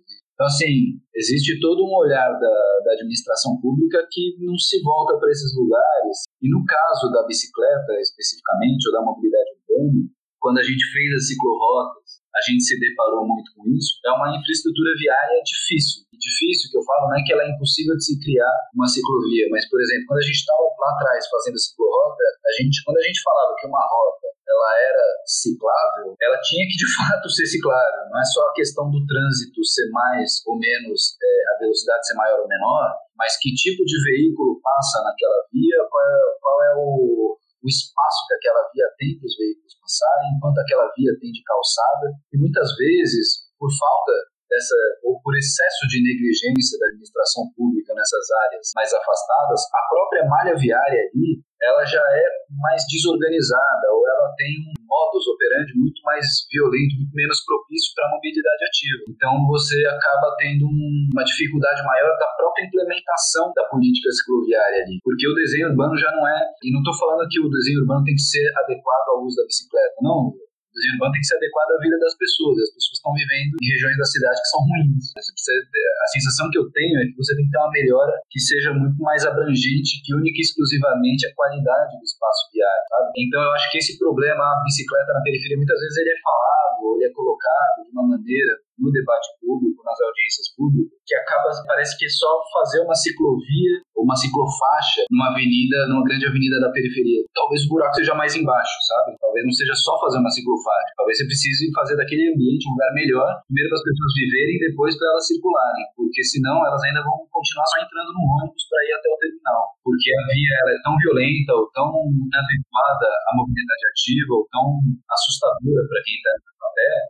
[SPEAKER 4] Então, assim, existe todo um olhar da, da administração pública que não se volta para esses lugares. E no caso da bicicleta, especificamente, ou da mobilidade urbana, quando a gente fez as ciclorotas, a gente se deparou muito com isso. É uma infraestrutura viária difícil. E difícil, que eu falo, não é que ela é impossível de se criar uma ciclovia, mas, por exemplo, quando a gente estava lá atrás fazendo a ciclorota, a gente, quando a gente falava que uma rota ela era ciclável, ela tinha que de fato ser ciclável. Não é só a questão do trânsito ser mais ou menos, é, a velocidade ser maior ou menor, mas que tipo de veículo passa naquela via, qual é, qual é o, o espaço que aquela via tem para os veículos passarem, quanto aquela via tem de calçada. E muitas vezes, por falta dessa, ou por excesso de negligência da administração pública nessas áreas mais afastadas, a própria malha viária ali ela já é mais desorganizada ou ela tem um modus operandi muito mais violento, muito menos propício para a mobilidade ativa. Então você acaba tendo uma dificuldade maior da própria implementação da política cicloviária ali, porque o desenho urbano já não é, e não estou falando que o desenho urbano tem que ser adequado ao uso da bicicleta, não, o desenho urbano tem que ser adequado à vida das pessoas. As pessoas estão vivendo em regiões da cidade que são ruins. a sensação que eu tenho é que você tem que ter uma melhora que seja muito mais abrangente, que única e exclusivamente a qualidade do espaço viário, sabe? Então eu acho que esse problema, a bicicleta na periferia, muitas vezes ele é falado, ou ele é colocado de uma maneira no debate público, nas audiências públicas, que acaba, parece que é só fazer uma ciclovia ou uma ciclofaixa numa avenida, numa grande avenida da periferia. Talvez o buraco seja mais embaixo, sabe? Talvez não seja só fazer uma ciclofaixa. Talvez você precise fazer daquele ambiente um lugar melhor, primeiro para as pessoas viverem e depois para elas circularem, porque senão elas ainda vão continuar só entrando no ônibus para ir até o terminal, porque a via ela é tão violenta ou tão inadequada à mobilidade ativa ou tão assustadora para quem está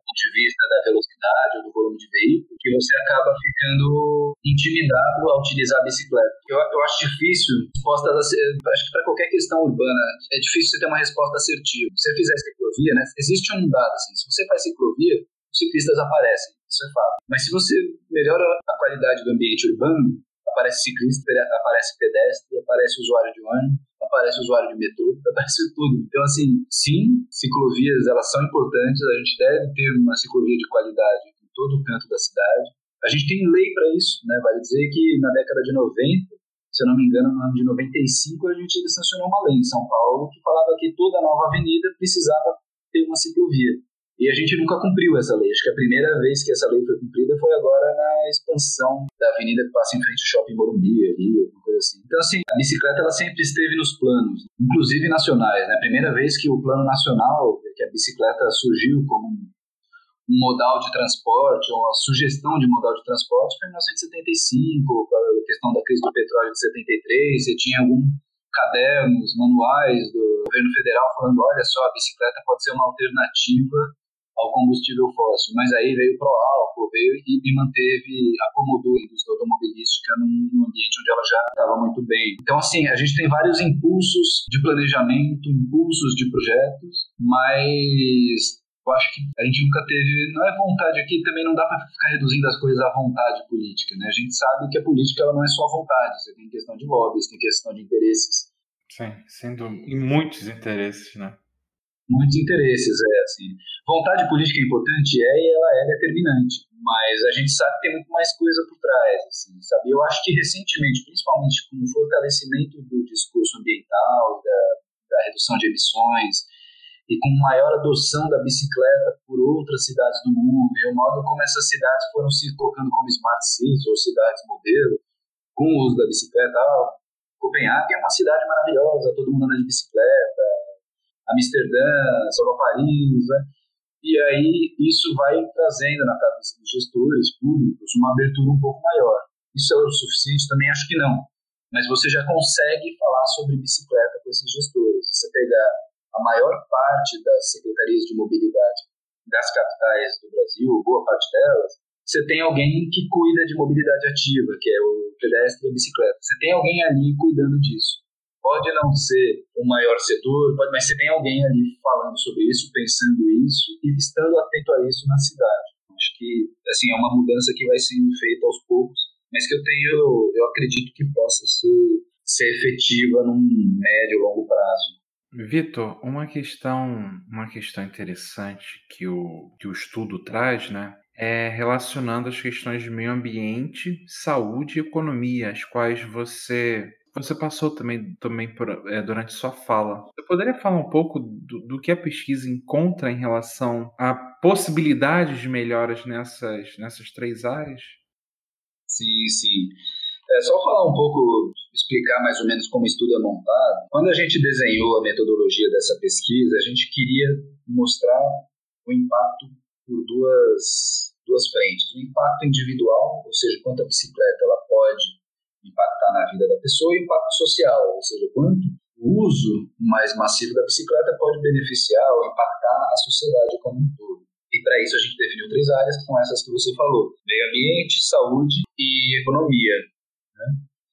[SPEAKER 4] ponto de vista da velocidade ou do volume de veículo, que você acaba ficando intimidado a utilizar a bicicleta. Eu, eu acho difícil, resposta acho que para qualquer questão urbana, é difícil você ter uma resposta assertiva. Se você fizer ciclovia, né, existe um dado assim, se você faz ciclovia, os ciclistas aparecem, isso é fato. Mas se você melhora a qualidade do ambiente urbano, aparece ciclista, aparece pedestre, aparece usuário de ônibus, aparece usuário de metrô, aparece tudo. Então, assim, sim, ciclovias, elas são importantes, a gente deve ter uma ciclovia de qualidade em todo o canto da cidade. A gente tem lei para isso, né? Vale dizer que na década de 90, se eu não me engano, no ano de 95, a gente sancionou uma lei em São Paulo que falava que toda nova avenida precisava ter uma ciclovia. E a gente nunca cumpriu essa lei. Acho que a primeira vez que essa lei foi cumprida foi agora na expansão da avenida que passa em frente ao Shopping Morumbi, ali, alguma coisa assim. Então, assim, a bicicleta ela sempre esteve nos planos, inclusive nacionais. Né? A primeira vez que o plano nacional, que a bicicleta surgiu como um, modal de transporte, ou a sugestão de modal de transporte foi em 1975, com a questão da crise do petróleo de 73, você tinha algum cadernos, manuais do governo federal falando, olha só, a bicicleta pode ser uma alternativa ao combustível fóssil, mas aí veio pro álcool, veio e, e manteve, acomodou a indústria automobilística num, ambiente onde ela já estava muito bem. Então, assim, a gente tem vários impulsos de planejamento, impulsos de projetos, mas eu acho que a gente nunca teve, não é vontade aqui, também não dá para ficar reduzindo as coisas à vontade política, né? A gente sabe que a política ela não é só vontade, você tem questão de lobbies, tem questão de interesses.
[SPEAKER 5] Sim, sendo e muitos interesses, né?
[SPEAKER 4] Muitos interesses, é assim. Vontade política é importante, é, e ela é determinante, mas a gente sabe que tem muito mais coisa por trás, assim, sabe? Eu acho que recentemente, principalmente com o fortalecimento do discurso ambiental, da, da redução de emissões, e com maior adoção da bicicleta por outras cidades do mundo, e o modo como essas cidades foram se colocando como smart cities ou cidades modelo, com o uso da bicicleta. Ah, Copenhague é uma cidade maravilhosa, todo mundo anda de bicicleta, Amsterdã, São Paris, né? E aí isso vai trazendo na cabeça dos gestores públicos uma abertura um pouco maior. Isso é o suficiente? Também acho que não. Mas você já consegue falar sobre bicicleta com esses gestores. Você pegar a maior parte das secretarias de mobilidade das capitais do Brasil, boa parte delas, você tem alguém que cuida de mobilidade ativa, que é o pedestre e a bicicleta. Você tem alguém ali cuidando disso. Pode não ser o maior setor, pode, mas você tem alguém ali falando sobre isso, pensando isso e estando atento a isso na cidade. Acho que assim é uma mudança que vai sendo feita aos poucos, mas que eu tenho, eu acredito que possa ser, ser efetiva num médio longo prazo.
[SPEAKER 5] Vitor, uma questão, uma questão interessante que o, que o estudo traz, né, é relacionando as questões de meio ambiente, saúde e economia, as quais você você passou também, também por, é, durante sua fala. Você poderia falar um pouco do, do, que a pesquisa encontra em relação a possibilidades de melhoras nessas, nessas três áreas?
[SPEAKER 4] Sim, sim. É só falar um pouco, explicar mais ou menos como o estudo é montado. Quando a gente desenhou a metodologia dessa pesquisa, a gente queria mostrar o impacto por duas, duas frentes. O impacto individual, ou seja, quanto a bicicleta ela pode impactar na vida da pessoa, e impacto social, ou seja, quanto o uso mais massivo da bicicleta pode beneficiar ou impactar a sociedade como um todo. E para isso a gente definiu três áreas, que são essas que você falou: meio ambiente, saúde e economia. Né?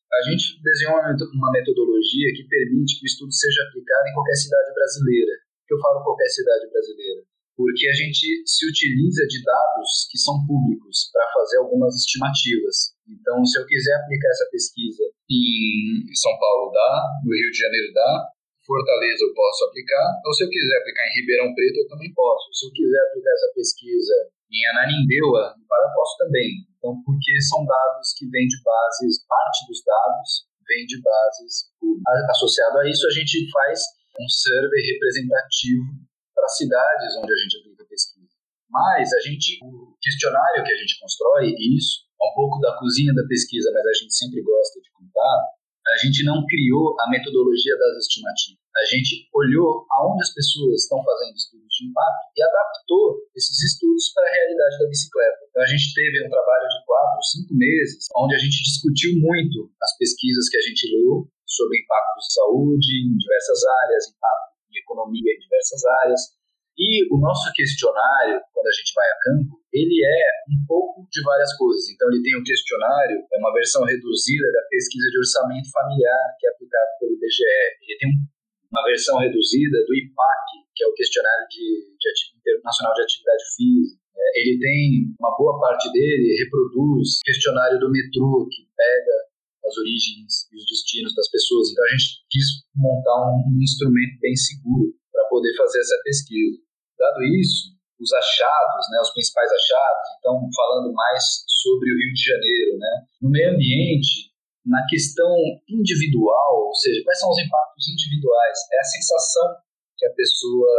[SPEAKER 4] A gente desenhou uma metodologia que permite que o estudo seja aplicado em qualquer cidade brasileira. que eu falo qualquer cidade brasileira? Porque a gente se utiliza de dados que são públicos para fazer algumas estimativas. Então, se eu quiser aplicar essa pesquisa em São Paulo, dá, no Rio de Janeiro, dá, Fortaleza eu posso aplicar, ou se eu quiser aplicar em Ribeirão Preto, eu também posso. Se eu quiser aplicar essa pesquisa em Ananindeua, no Pará, posso também. Então, porque são dados que vêm de bases, parte dos dados vem de bases Associado a isso, a gente faz um survey representativo para cidades onde a gente aplica pesquisa. Mas a gente, o questionário que a gente constrói, isso, é um pouco da cozinha da pesquisa, mas a gente sempre gosta de contar, a gente não criou a metodologia das estimativas. A gente olhou aonde as pessoas estão fazendo estudos de impacto e adaptou esses estudos para a realidade da bicicleta. Então, a gente teve um trabalho de quatro, cinco meses, onde a gente discutiu muito as pesquisas que a gente leu sobre impactos de saúde em diversas áreas, impacto economia em diversas áreas, e o nosso questionário, quando a gente vai a campo, ele é um pouco de várias coisas. Então, ele tem um questionário, é uma versão reduzida da pesquisa de orçamento familiar, que é aplicado pelo IBGE. Ele tem uma versão reduzida do IPAC, que é o questionário de, de internacional de atividade física. É, ele tem, uma boa parte dele reproduz questionário do metrô, que pega as origens e os destinos das pessoas. Então, a gente quis montar um, um instrumento bem seguro para poder fazer essa pesquisa. Dado isso, os achados, né, os principais achados, então falando mais sobre o Rio de Janeiro, né, no meio ambiente, na questão individual, ou seja, quais são os impactos individuais, é a sensação que a pessoa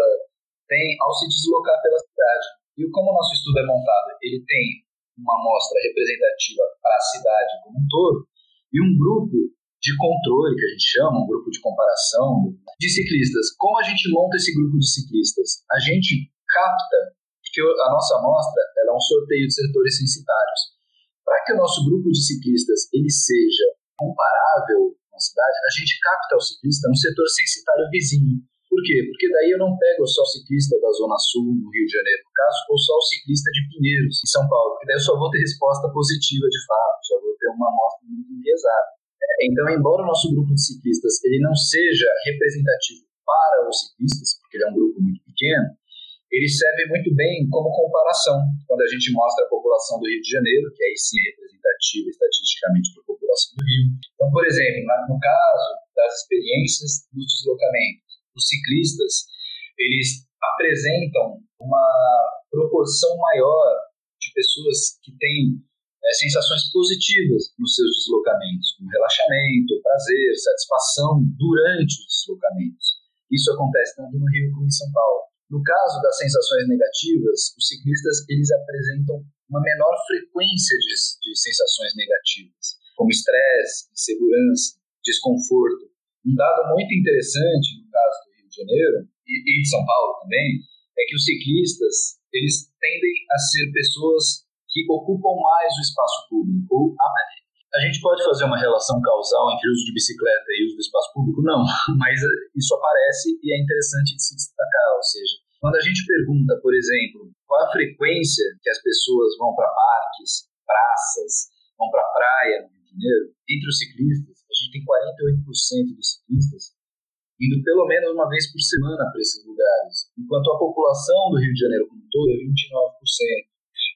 [SPEAKER 4] tem ao se deslocar pela cidade. E como o nosso estudo é montado, ele tem uma amostra representativa para a cidade como um todo e um grupo de controle, que a gente chama, um grupo de comparação de ciclistas. Como a gente monta esse grupo de ciclistas? A gente capta que a nossa amostra é um sorteio de setores censitários. Para que o nosso grupo de ciclistas ele seja comparável com a cidade, a gente capta o ciclista no setor censitário vizinho. Por quê? Porque daí eu não pego só o ciclista da Zona Sul, no Rio de Janeiro, no caso, ou só o ciclista de Pinheiros, em São Paulo, porque daí eu só vou ter resposta positiva de fato, só vou ter uma amostra muito enviesada. É, então, embora o nosso grupo de ciclistas ele não seja representativo para os ciclistas, porque ele é um grupo muito pequeno, ele serve muito bem como comparação quando a gente mostra a população do Rio de Janeiro, que aí sim é representativa estatisticamente para a população do Rio. Então, por exemplo, no caso das experiências dos deslocamentos, os ciclistas, eles apresentam uma proporção maior de pessoas que têm é, sensações positivas nos seus deslocamentos, como relaxamento, prazer, satisfação durante os deslocamentos. Isso acontece tanto no Rio como em São Paulo. No caso das sensações negativas, os ciclistas eles apresentam uma menor frequência de, de sensações negativas, como estresse, insegurança, desconforto, um dado muito interessante no caso do Rio de Janeiro e, e de São Paulo também é que os ciclistas eles tendem a ser pessoas que ocupam mais o espaço público. A, gente pode fazer uma relação causal entre o uso de bicicleta e o uso do espaço público? Não, mas isso aparece e é interessante de se destacar. Ou seja, quando a gente pergunta, por exemplo, qual a frequência que as pessoas vão para parques, praças, vão para praia no Rio de Janeiro, entre os ciclistas, gente tem 48% dos ciclistas indo pelo menos uma vez por semana para esses lugares, enquanto a população do Rio de Janeiro como um todo é 29%.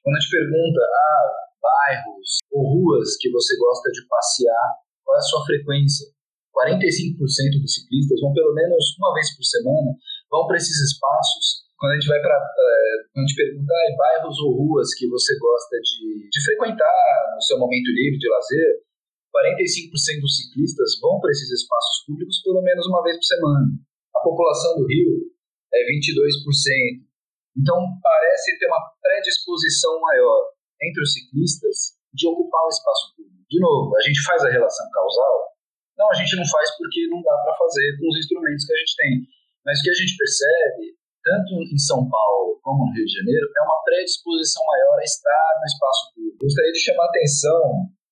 [SPEAKER 4] Quando a gente pergunta, ah, bairros ou ruas que você gosta de passear, qual é a sua frequência? 45% dos ciclistas vão pelo menos uma vez por semana, vão para esses espaços. Quando a gente vai para, é, quando a gente pergunta, ah, bairros ou ruas que você gosta de, de frequentar no seu momento livre de lazer, 45% dos ciclistas vão para esses espaços públicos pelo menos uma vez por semana. A população do Rio é 22%. Então, parece ter uma predisposição maior entre os ciclistas de ocupar o espaço público. De novo, a gente faz a relação causal? Não, a gente não faz porque não dá para fazer com os instrumentos que a gente tem. Mas o que a gente percebe, tanto em São Paulo como no Rio de Janeiro, é uma predisposição maior a estar no espaço público. Gostaria de chamar a atenção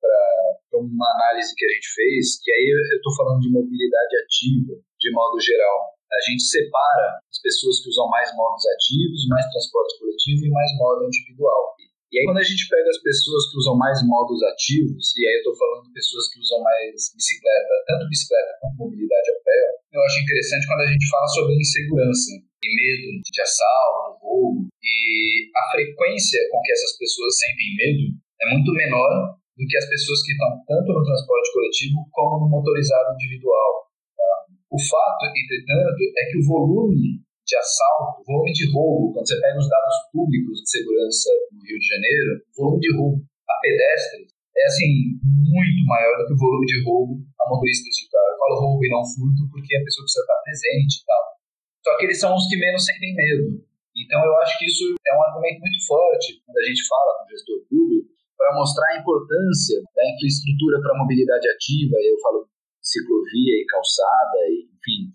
[SPEAKER 4] para uma análise que a gente fez, que aí eu estou falando de mobilidade ativa, de modo geral. A gente separa as pessoas que usam mais modos ativos, mais transporte coletivo e mais modo individual. E aí, quando a gente pega as pessoas que usam mais modos ativos, e aí eu estou falando de pessoas que usam mais bicicleta, tanto bicicleta quanto mobilidade a pé, eu acho interessante quando a gente fala sobre insegurança e medo de assalto, roubo. E a frequência com que essas pessoas sentem medo é muito menor do que as pessoas que estão tanto no transporte coletivo como no motorizado individual. Tá? O fato, entretanto, é que o volume de assalto, o volume de roubo, quando você pega os dados públicos de segurança no Rio de Janeiro, volume de roubo a pedestres é assim muito maior do que o volume de roubo a motoristas de carro. Eu falo roubo e não furto porque a pessoa precisa estar presente e tal. Só que eles são os que menos sentem medo. Então eu acho que isso é um argumento muito forte quando a gente fala com o gestor público para mostrar a importância da infraestrutura para mobilidade ativa, eu falo ciclovia e calçada, e, enfim,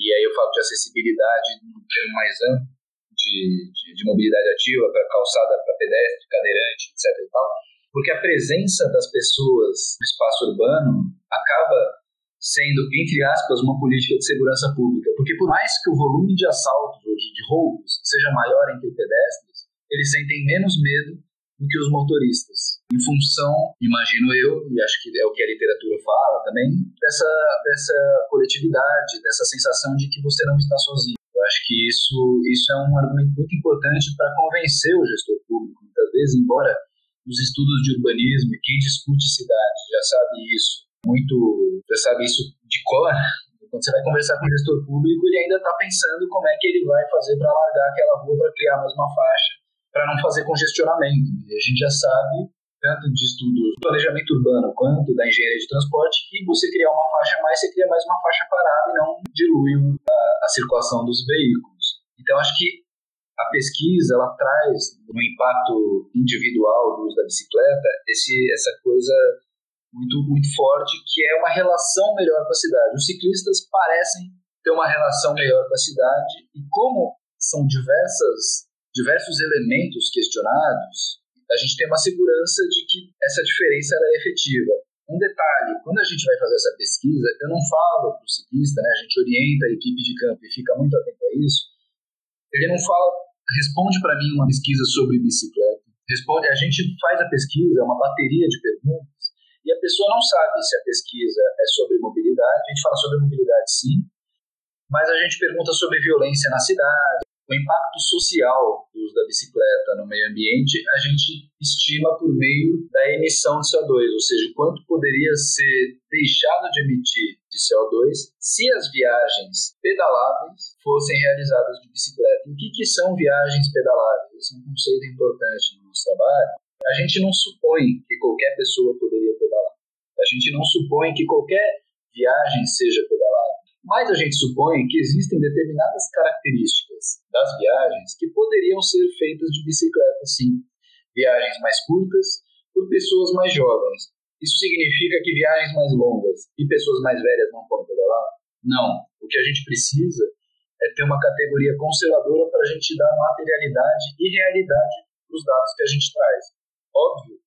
[SPEAKER 4] e aí eu falo de acessibilidade no termo mais amplo de, de, de mobilidade ativa para calçada, para pedestre, cadeirante, etc. E tal, porque a presença das pessoas no espaço urbano acaba sendo, entre aspas, uma política de segurança pública. Porque por mais que o volume de assaltos ou de, de roubos seja maior entre pedestres, eles sentem menos medo do que os motoristas. Em função, imagino eu, e acho que é o que a literatura fala também, dessa, dessa coletividade, dessa sensação de que você não está sozinho. Eu acho que isso, isso é um argumento muito importante para convencer o gestor público, muitas vezes, embora os estudos de urbanismo e quem discute cidade já sabe isso, muito, já sabe isso de cor, quando você vai conversar com o gestor público, ele ainda está pensando como é que ele vai fazer para largar aquela rua para criar mais uma faixa para não fazer congestionamento. E a gente já sabe, tanto de estudos do planejamento urbano quanto da engenharia de transporte, que você criar uma faixa mais, você cria mais uma faixa parada e não dilui a, a circulação dos veículos. Então, acho que a pesquisa ela traz no impacto individual do uso da bicicleta esse, essa coisa muito, muito forte, que é uma relação melhor com a cidade. Os ciclistas parecem ter uma relação melhor com a cidade e como são diversas diversos elementos questionados, a gente tem uma segurança de que essa diferença é efetiva. Um detalhe, quando a gente vai fazer essa pesquisa, eu não falo para o ciclista, né, a gente orienta a equipe de campo e fica muito atento a isso, ele não fala, responde para mim uma pesquisa sobre bicicleta, responde, a gente faz a pesquisa, é uma bateria de perguntas, e a pessoa não sabe se a pesquisa é sobre mobilidade, a gente fala sobre mobilidade sim, mas a gente pergunta sobre violência na cidade, o impacto social do uso da bicicleta no meio ambiente, a gente estima por meio da emissão de CO2, ou seja, quanto poderia ser deixado de emitir de CO2 se as viagens pedaláveis fossem realizadas de bicicleta. o que, que são viagens pedaláveis? Esse é um conceito importante no nosso trabalho. A gente não supõe que qualquer pessoa poderia pedalar. A gente não supõe que qualquer viagem seja pedalável. Mas a gente supõe que existem determinadas características das viagens que poderiam ser feitas de bicicleta, sim. Viagens mais curtas por pessoas mais jovens. Isso significa que viagens mais longas e pessoas mais velhas não podem pedalar? Não. O que a gente precisa é ter uma categoria conservadora para a gente dar materialidade e realidade para os dados que a gente traz. Óbvio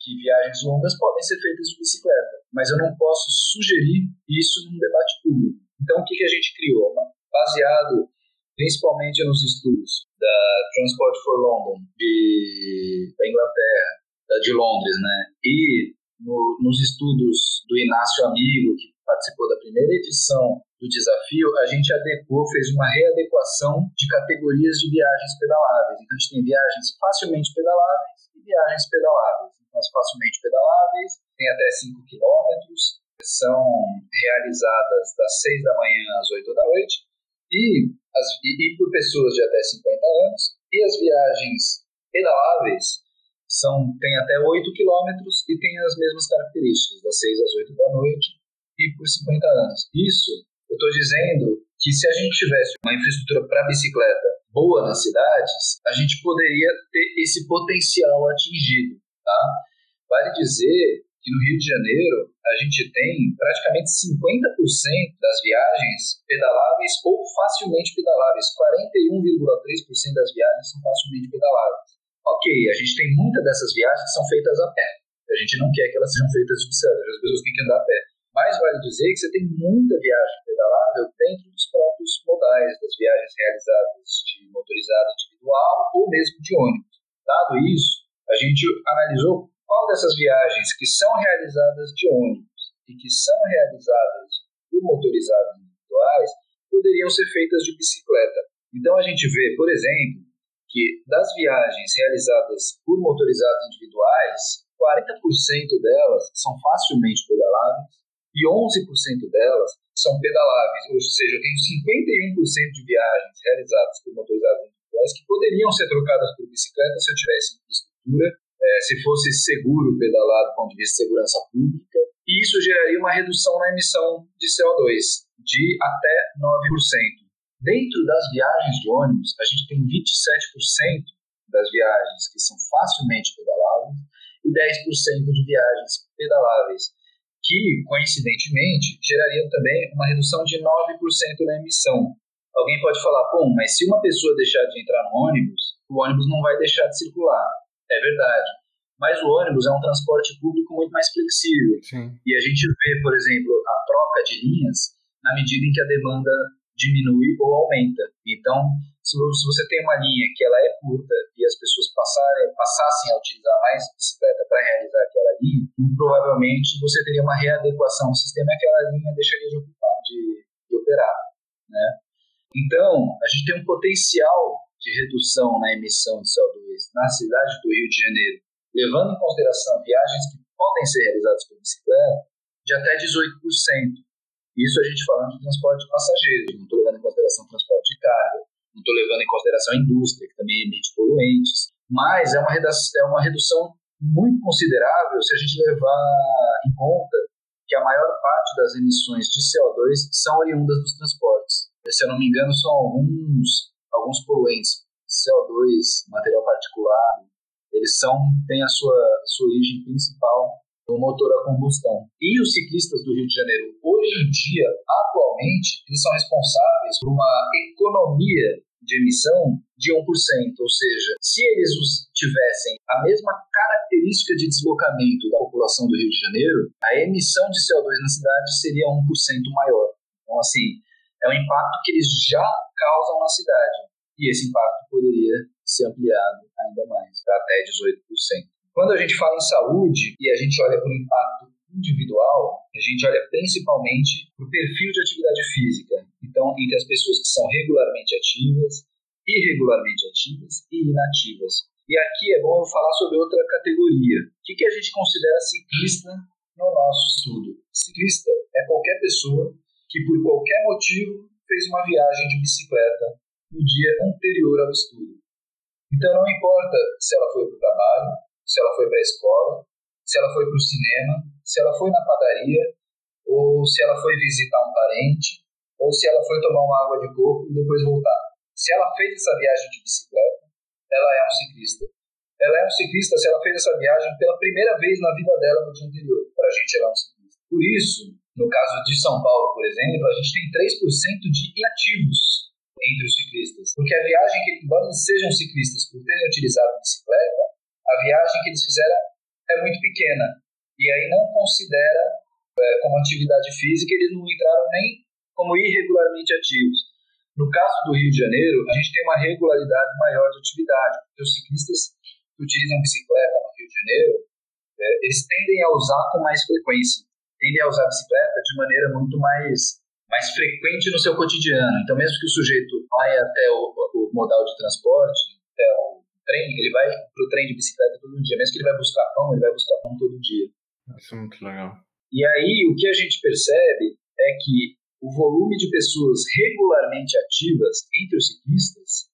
[SPEAKER 4] que viagens longas podem ser feitas de bicicleta, mas eu não posso sugerir isso num debate público. Então, o que, que a gente criou? Baseado principalmente nos estudos da Transport for London, de, da Inglaterra, da, de Londres, né? E no, nos estudos do Inácio Amigo, que participou da primeira edição do desafio, a gente adequou, fez uma readequação de categorias de viagens pedaláveis. Então, a gente tem viagens facilmente pedaláveis e viagens pedaláveis. Então, as facilmente pedaláveis têm até 5 quilômetros, são realizadas das 6 da manhã às 8 da noite e, as, e, e por pessoas de até 50 anos. E as viagens pedaláveis são, têm até 8 quilômetros e têm as mesmas características, das 6 às 8 da noite e por 50 anos. Isso, eu estou dizendo que se a gente tivesse uma infraestrutura para bicicleta boa nas cidades, a gente poderia ter esse potencial atingido. Tá? Vale dizer que no Rio de Janeiro a gente tem praticamente 50% das viagens pedaláveis ou facilmente pedaláveis. 41,3% das viagens são facilmente pedaláveis. Ok, a gente tem muitas dessas viagens que são feitas a pé. A gente não quer que elas sejam feitas de bicicleta, as pessoas têm que andar a pé. Mas vale dizer que você tem muita viagem pedalável dentro dos próprios modais das viagens realizadas de motorizada individual ou mesmo de ônibus. Dado isso, a gente analisou qual dessas viagens que são realizadas de ônibus e que são realizadas por motorizados individuais poderiam ser feitas de bicicleta. Então a gente vê, por exemplo, que das viagens realizadas por motorizados individuais, 40% delas são facilmente pedaláveis e 11% delas são pedaláveis, ou seja, eu tenho 51% de viagens realizadas por motorizados individuais que poderiam ser trocadas por bicicleta se eu tivesse infraestrutura é, se fosse seguro pedalar do ponto de vista de segurança pública, e isso geraria uma redução na emissão de CO2 de até 9%. Dentro das viagens de ônibus, a gente tem 27% das viagens que são facilmente pedaláveis e 10% de viagens pedaláveis, que, coincidentemente, gerariam também uma redução de 9% na emissão. Alguém pode falar, bom, mas se uma pessoa deixar de entrar no ônibus, o ônibus não vai deixar de circular. É verdade. Mas o ônibus é um transporte público muito mais flexível.
[SPEAKER 5] Sim.
[SPEAKER 4] E a gente vê, por exemplo, a troca de linhas na medida em que a demanda diminui ou aumenta. Então, se você tem uma linha que ela é curta e as pessoas passarem, passassem a utilizar mais bicicleta para realizar aquela linha, provavelmente você teria uma readequação do sistema e aquela linha deixaria de, ocupar, de, de operar. Né? Então, a gente tem um potencial de redução na emissão de CO2 na cidade do Rio de Janeiro, levando em consideração viagens que podem ser realizadas por bicicleta, de até 18%. Isso a gente falando de transporte de passageiros, não estou levando em consideração transporte de carga, não estou levando em consideração a indústria, que também emite poluentes, mas é uma, redução, é uma redução muito considerável se a gente levar em conta que a maior parte das emissões de CO2 são oriundas dos transportes. Se eu não me engano, são alguns alguns poluentes, CO2, material particulado, eles são têm a sua, sua origem principal no motor a combustão. E os ciclistas do Rio de Janeiro, hoje em dia, atualmente, eles são responsáveis por uma economia de emissão de 1%, ou seja, se eles tivessem a mesma característica de deslocamento da população do Rio de Janeiro, a emissão de CO2 na cidade seria 1% maior. Então, assim, é um impacto que eles já causam na cidade. E esse impacto poderia ser ampliado ainda mais, para até 18%. Quando a gente fala em saúde e a gente olha para o impacto individual, a gente olha principalmente para o perfil de atividade física. Então, entre as pessoas que são regularmente ativas, irregularmente ativas e inativas. E aqui é bom eu falar sobre outra categoria. O que a gente considera ciclista no nosso estudo? Ciclista é qualquer pessoa que, por qualquer motivo, fez uma viagem de bicicleta no dia anterior ao estudo. Então, não importa se ela foi para o trabalho, se ela foi para a escola, se ela foi para o cinema, se ela foi na padaria, ou se ela foi visitar um parente, ou se ela foi tomar uma água de coco e depois voltar. Se ela fez essa viagem de bicicleta, ela é um ciclista. Ela é um ciclista se ela fez essa viagem pela primeira vez na vida dela no dia anterior. Para a gente, ela é um ciclista. Por isso, no caso de São Paulo, por exemplo, a gente tem 3% de inativos entre os ciclistas. Porque a viagem que, embora eles sejam ciclistas por terem utilizado bicicleta, a viagem que eles fizeram é muito pequena e aí não considera é, como atividade física, eles não entraram nem como irregularmente ativos. No caso do Rio de Janeiro, a gente tem uma regularidade maior de atividade, porque os ciclistas que utilizam bicicleta no Rio de Janeiro, é, eles tendem a usar com mais frequência, tendem a usar a bicicleta de maneira muito mais, mais frequente no seu cotidiano. Então, mesmo que o sujeito vai até o, o modal de transporte, até o trem, ele vai para o trem de bicicleta todo dia. Mesmo que ele vai buscar pão, ele vai buscar pão todo dia.
[SPEAKER 5] Isso é muito legal.
[SPEAKER 4] E aí, o que a gente percebe é que o volume de pessoas regularmente ativas entre os ciclistas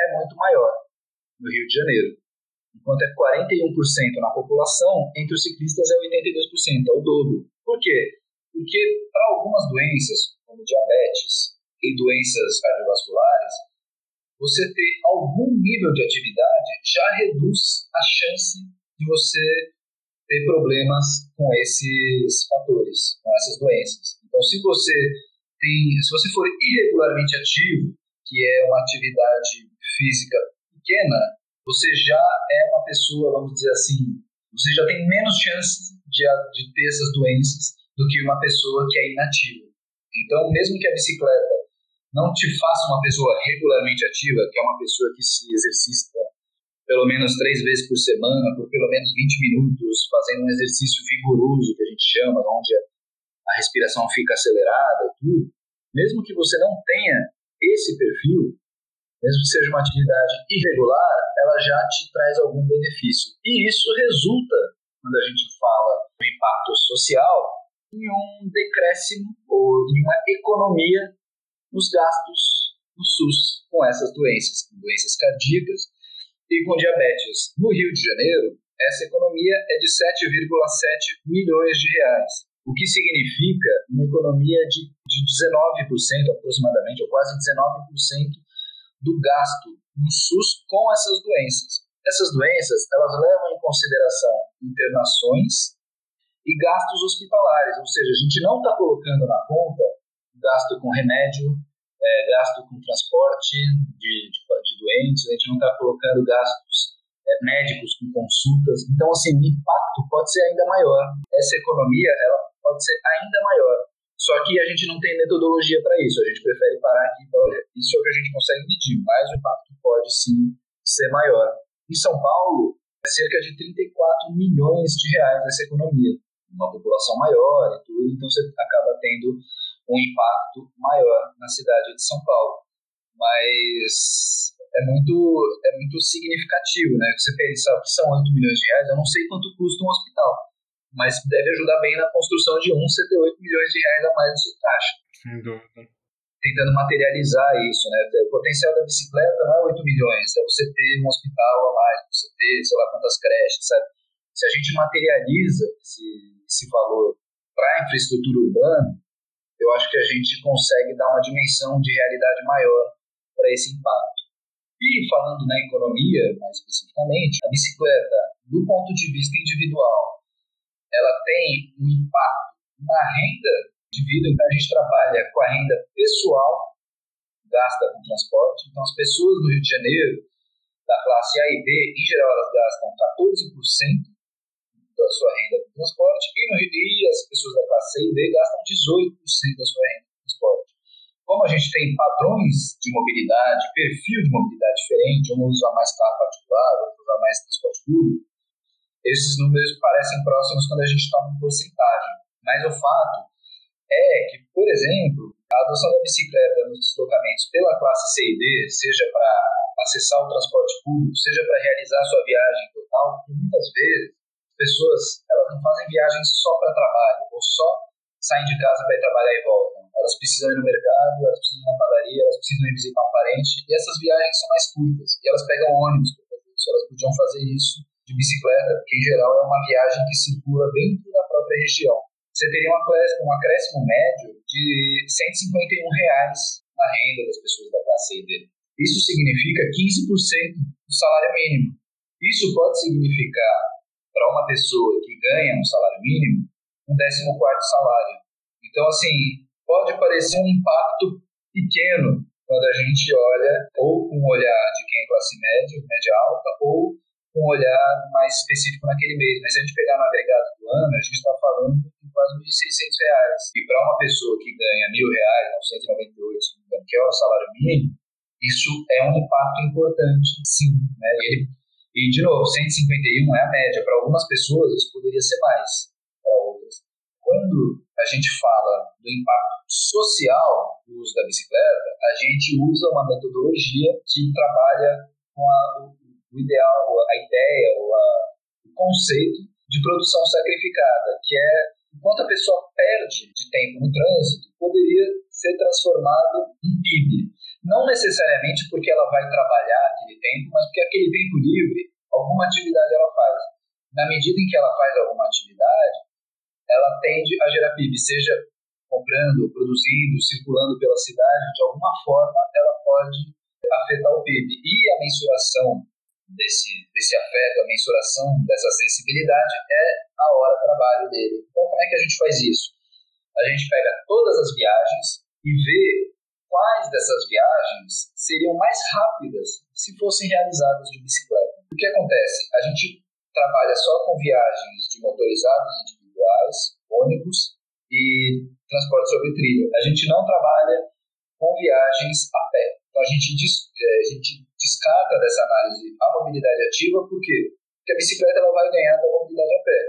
[SPEAKER 4] é muito maior no Rio de Janeiro. Enquanto é 41% na população, entre os ciclistas é 82%, é o dobro. Por quê? Porque para algumas doenças, como diabetes e doenças cardiovasculares, você ter algum nível de atividade já reduz a chance de você ter problemas com esses fatores, com essas doenças. Então, se você tem, se você for irregularmente ativo, que é uma atividade física pequena, você já é uma pessoa, vamos dizer assim, você já tem menos chance de, de ter essas doenças do que uma pessoa que é inativa. Então, mesmo que a bicicleta não te faça uma pessoa regularmente ativa, que é uma pessoa que se exercita pelo menos três vezes por semana, por pelo menos 20 minutos, fazendo um exercício vigoroso, que a gente chama, onde a respiração fica acelerada, tudo, mesmo que você não tenha esse perfil, mesmo que seja uma atividade irregular, ela já te traz algum benefício. E isso resulta, quando a gente fala do impacto social, em um decréscimo ou em uma economia nos gastos do SUS com essas doenças, com doenças cardíacas e com diabetes. No Rio de Janeiro, essa economia é de 7,7 milhões de reais, o que significa uma economia de, de 19% aproximadamente, ou quase 19% do gasto no SUS com essas doenças. Essas doenças, elas levam em consideração internações e gastos hospitalares, ou seja, a gente não está colocando na conta gasto com remédio, é, gasto com transporte de, de, de, doentes, a gente não está colocando gastos é, médicos com consultas. Então, assim, o impacto pode ser ainda maior. Essa economia ela pode ser ainda maior. Só que a gente não tem metodologia para isso. A gente prefere parar aqui e falar, olha, isso é o que a gente consegue medir, mas o impacto pode sim ser maior. Em São Paulo, é cerca de 34 milhões de reais essa economia. Uma população maior e tudo, então você acaba tendo um impacto maior na cidade de São Paulo. Mas é muito, é muito significativo, né? Você pensa que são 8 milhões de reais, eu não sei quanto custa um hospital, mas deve ajudar bem na construção de um, você ter 8 milhões de reais a mais no seu caixa.
[SPEAKER 5] Sem dúvida.
[SPEAKER 4] Tentando materializar isso, né? O potencial da bicicleta não é 8 milhões, é você ter um hospital a mais, você ter, sei lá, quantas creches, sabe? Se a gente materializa esse, esse valor para a infraestrutura urbana, eu acho que a gente consegue dar uma dimensão de realidade maior para esse impacto. E falando na economia, mais especificamente, a bicicleta, do ponto de vista individual, ela tem um impacto na renda de vida, então a gente trabalha com a renda pessoal gasta com transporte. Então, as pessoas do Rio de Janeiro, da classe A e B, em geral, elas gastam 14% da sua renda com transporte, e, no, e as pessoas da classe C e D gastam 18% da sua renda com transporte. Como a gente tem padrões de mobilidade, perfil de mobilidade diferente, um usa mais carro particular, outro usa mais transporte público, esses números parecem próximos quando a gente toma em porcentagem. Mas o fato é que, por exemplo, a adoção da bicicleta nos deslocamentos pela classe C e D, seja para acessar o transporte público, seja para realizar sua viagem total, muitas vezes pessoas elas não fazem viagens só para trabalho ou só saem de casa para ir trabalhar e voltam. Elas precisam ir no mercado, elas precisam ir na padaria, elas precisam ir visitar um parente e essas viagens são mais curtas e elas pegam ônibus para fazer isso. Elas podiam fazer isso de bicicleta, porque em geral é uma viagem que circula dentro da própria região. Você teria um acréscimo, um acréscimo médio de 151 reais na renda das pessoas da classe D. Isso significa 15% do salário mínimo. Isso pode significar para uma pessoa que ganha um salário mínimo, um 14 salário. Então, assim, pode parecer um impacto pequeno quando a gente olha ou com um olhar de quem é classe média, média alta, ou um olhar mais específico naquele mês. Mas se a gente pegar no agregado do ano, a gente está falando de quase 1.600 reais. E para uma pessoa que ganha R$ 1.000, 998, que é o salário mínimo, isso é um impacto importante, sim. Né? Ele e, de novo, 151 é a média. Para algumas pessoas, isso poderia ser mais. Quando a gente fala do impacto social do uso da bicicleta, a gente usa uma metodologia que trabalha com a, o ideal, a ideia, o, conceito de produção sacrificada, que é enquanto a pessoa perde de tempo no trânsito, poderia ser transformado em PIB. Não necessariamente porque ela vai trabalhar aquele tempo, mas porque aquele tempo livre, alguma atividade ela faz. Na medida em que ela faz alguma atividade, ela tende a gerar PIB, seja comprando, produzindo, circulando pela cidade, de alguma forma ela pode afetar o PIB. E a mensuração desse, desse afeto, a mensuração dessa sensibilidade é a hora de trabalho dele. Então, como é que a gente faz isso? A gente pega todas as viagens e vê quais dessas viagens seriam mais rápidas se fossem realizadas de bicicleta. O que acontece? A gente trabalha só com viagens de motorizados individuais, ônibus e transporte sobre trilha. A gente não trabalha com viagens a pé. Então a gente, é, a gente descarta dessa análise a mobilidade ativa, por quê? Porque a bicicleta ela vai ganhar da mobilidade a pé.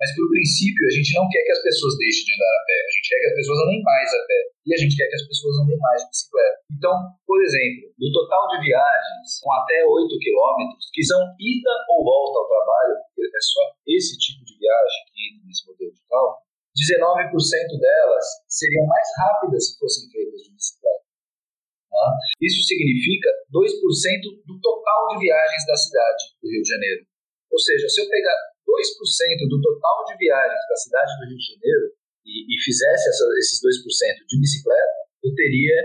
[SPEAKER 4] Mas, por princípio, a gente não quer que as pessoas deixem de andar a pé. A gente quer que as pessoas andem mais a pé. E a gente quer que as pessoas andem mais de bicicleta. Então, por exemplo, do total de viagens com até 8 quilômetros, que são ida ou volta ao trabalho, porque é só esse tipo de viagem que nesse modelo de cálculo, 19% delas seriam mais rápidas se fossem feitas de bicicleta. Tá? Isso significa 2% do total de viagens da cidade do Rio de Janeiro. Ou seja, se eu pegar 2% do total de viagens da cidade do Rio de Janeiro e, e fizesse essa, esses 2% de bicicleta, eu teria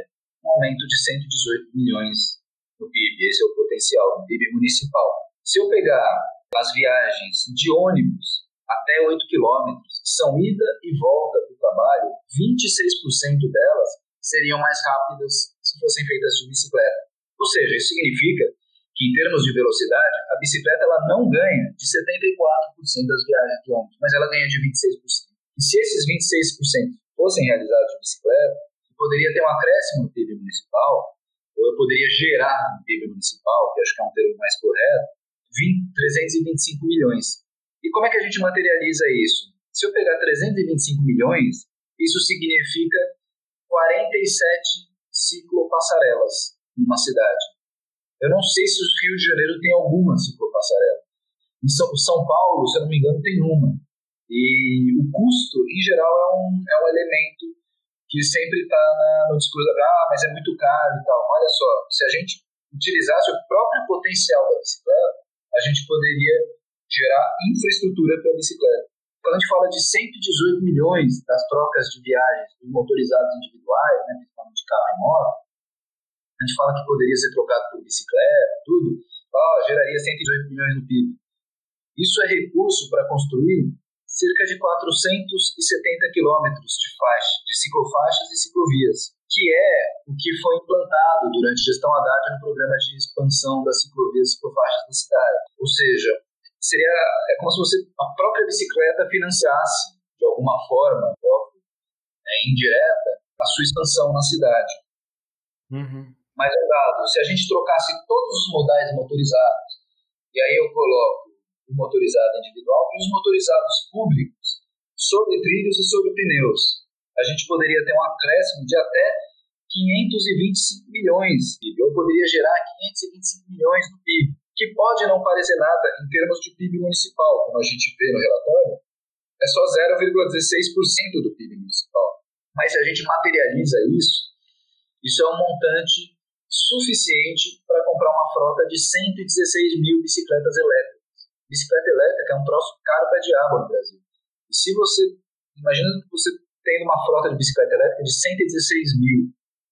[SPEAKER 4] um aumento de 118 milhões no PIB. Esse é o potencial do PIB municipal. Se eu pegar as viagens de ônibus até 8 quilômetros, que são ida e volta para o trabalho, 26% delas seriam mais rápidas se fossem feitas de bicicleta. Ou seja, isso significa que em termos de velocidade, a bicicleta ela não ganha de 74% das viagens de ônibus, mas ela ganha de 26%. E se esses 26% fossem realizados de bicicleta, poderia ter um acréscimo no PIB municipal, ou eu poderia gerar no PIB municipal, que acho que é um termo mais correto, 20, 325 milhões. E como é que a gente materializa isso? Se eu pegar 325 milhões, isso significa 47 ciclopassarelas numa cidade. Eu não sei se o Rio de Janeiro tem alguma ciclopassarela. Em São, Paulo, se eu não me engano, tem uma. E o custo, em geral, é um, é um elemento que sempre está no discurso da ah, mas é muito caro e tal. Olha só, se a gente utilizasse o próprio potencial da bicicleta, a gente poderia gerar infraestrutura para a bicicleta. Quando a gente fala de 118 milhões das trocas de viagens de motorizados individuais, né, principalmente de carro e moto, a gente fala que poderia ser trocado por bicicleta, tudo, oh, geraria 118 milhões no PIB. Isso é recurso para construir cerca de 470 quilômetros de, faixa, de ciclofaixas e ciclovias, que é o que foi implantado durante a gestão Haddad no programa de expansão das ciclovias e ciclofaixas da cidade. Ou seja, seria é como se você a própria bicicleta financiasse de alguma forma, óbvio, é, indireta, a sua expansão na cidade.
[SPEAKER 5] Uhum.
[SPEAKER 4] Mas é dado, se a gente trocasse todos os modais motorizados, e aí eu coloco o motorizado individual e os motorizados públicos sobre trilhos e sobre pneus. A gente poderia ter um acréscimo de até 525 milhões PIB, ou poderia gerar 525 milhões no PIB, que pode não parecer nada em termos de PIB municipal, como a gente vê no relatório, é só 0,16% do PIB municipal. Mas se a gente materializa isso, isso é um montante suficiente para comprar uma frota de 116 mil bicicletas elétricas bicicleta elétrica é um troço caro para diabo no Brasil. E se você, imagina você tendo uma frota de bicicleta elétrica de 116 mil,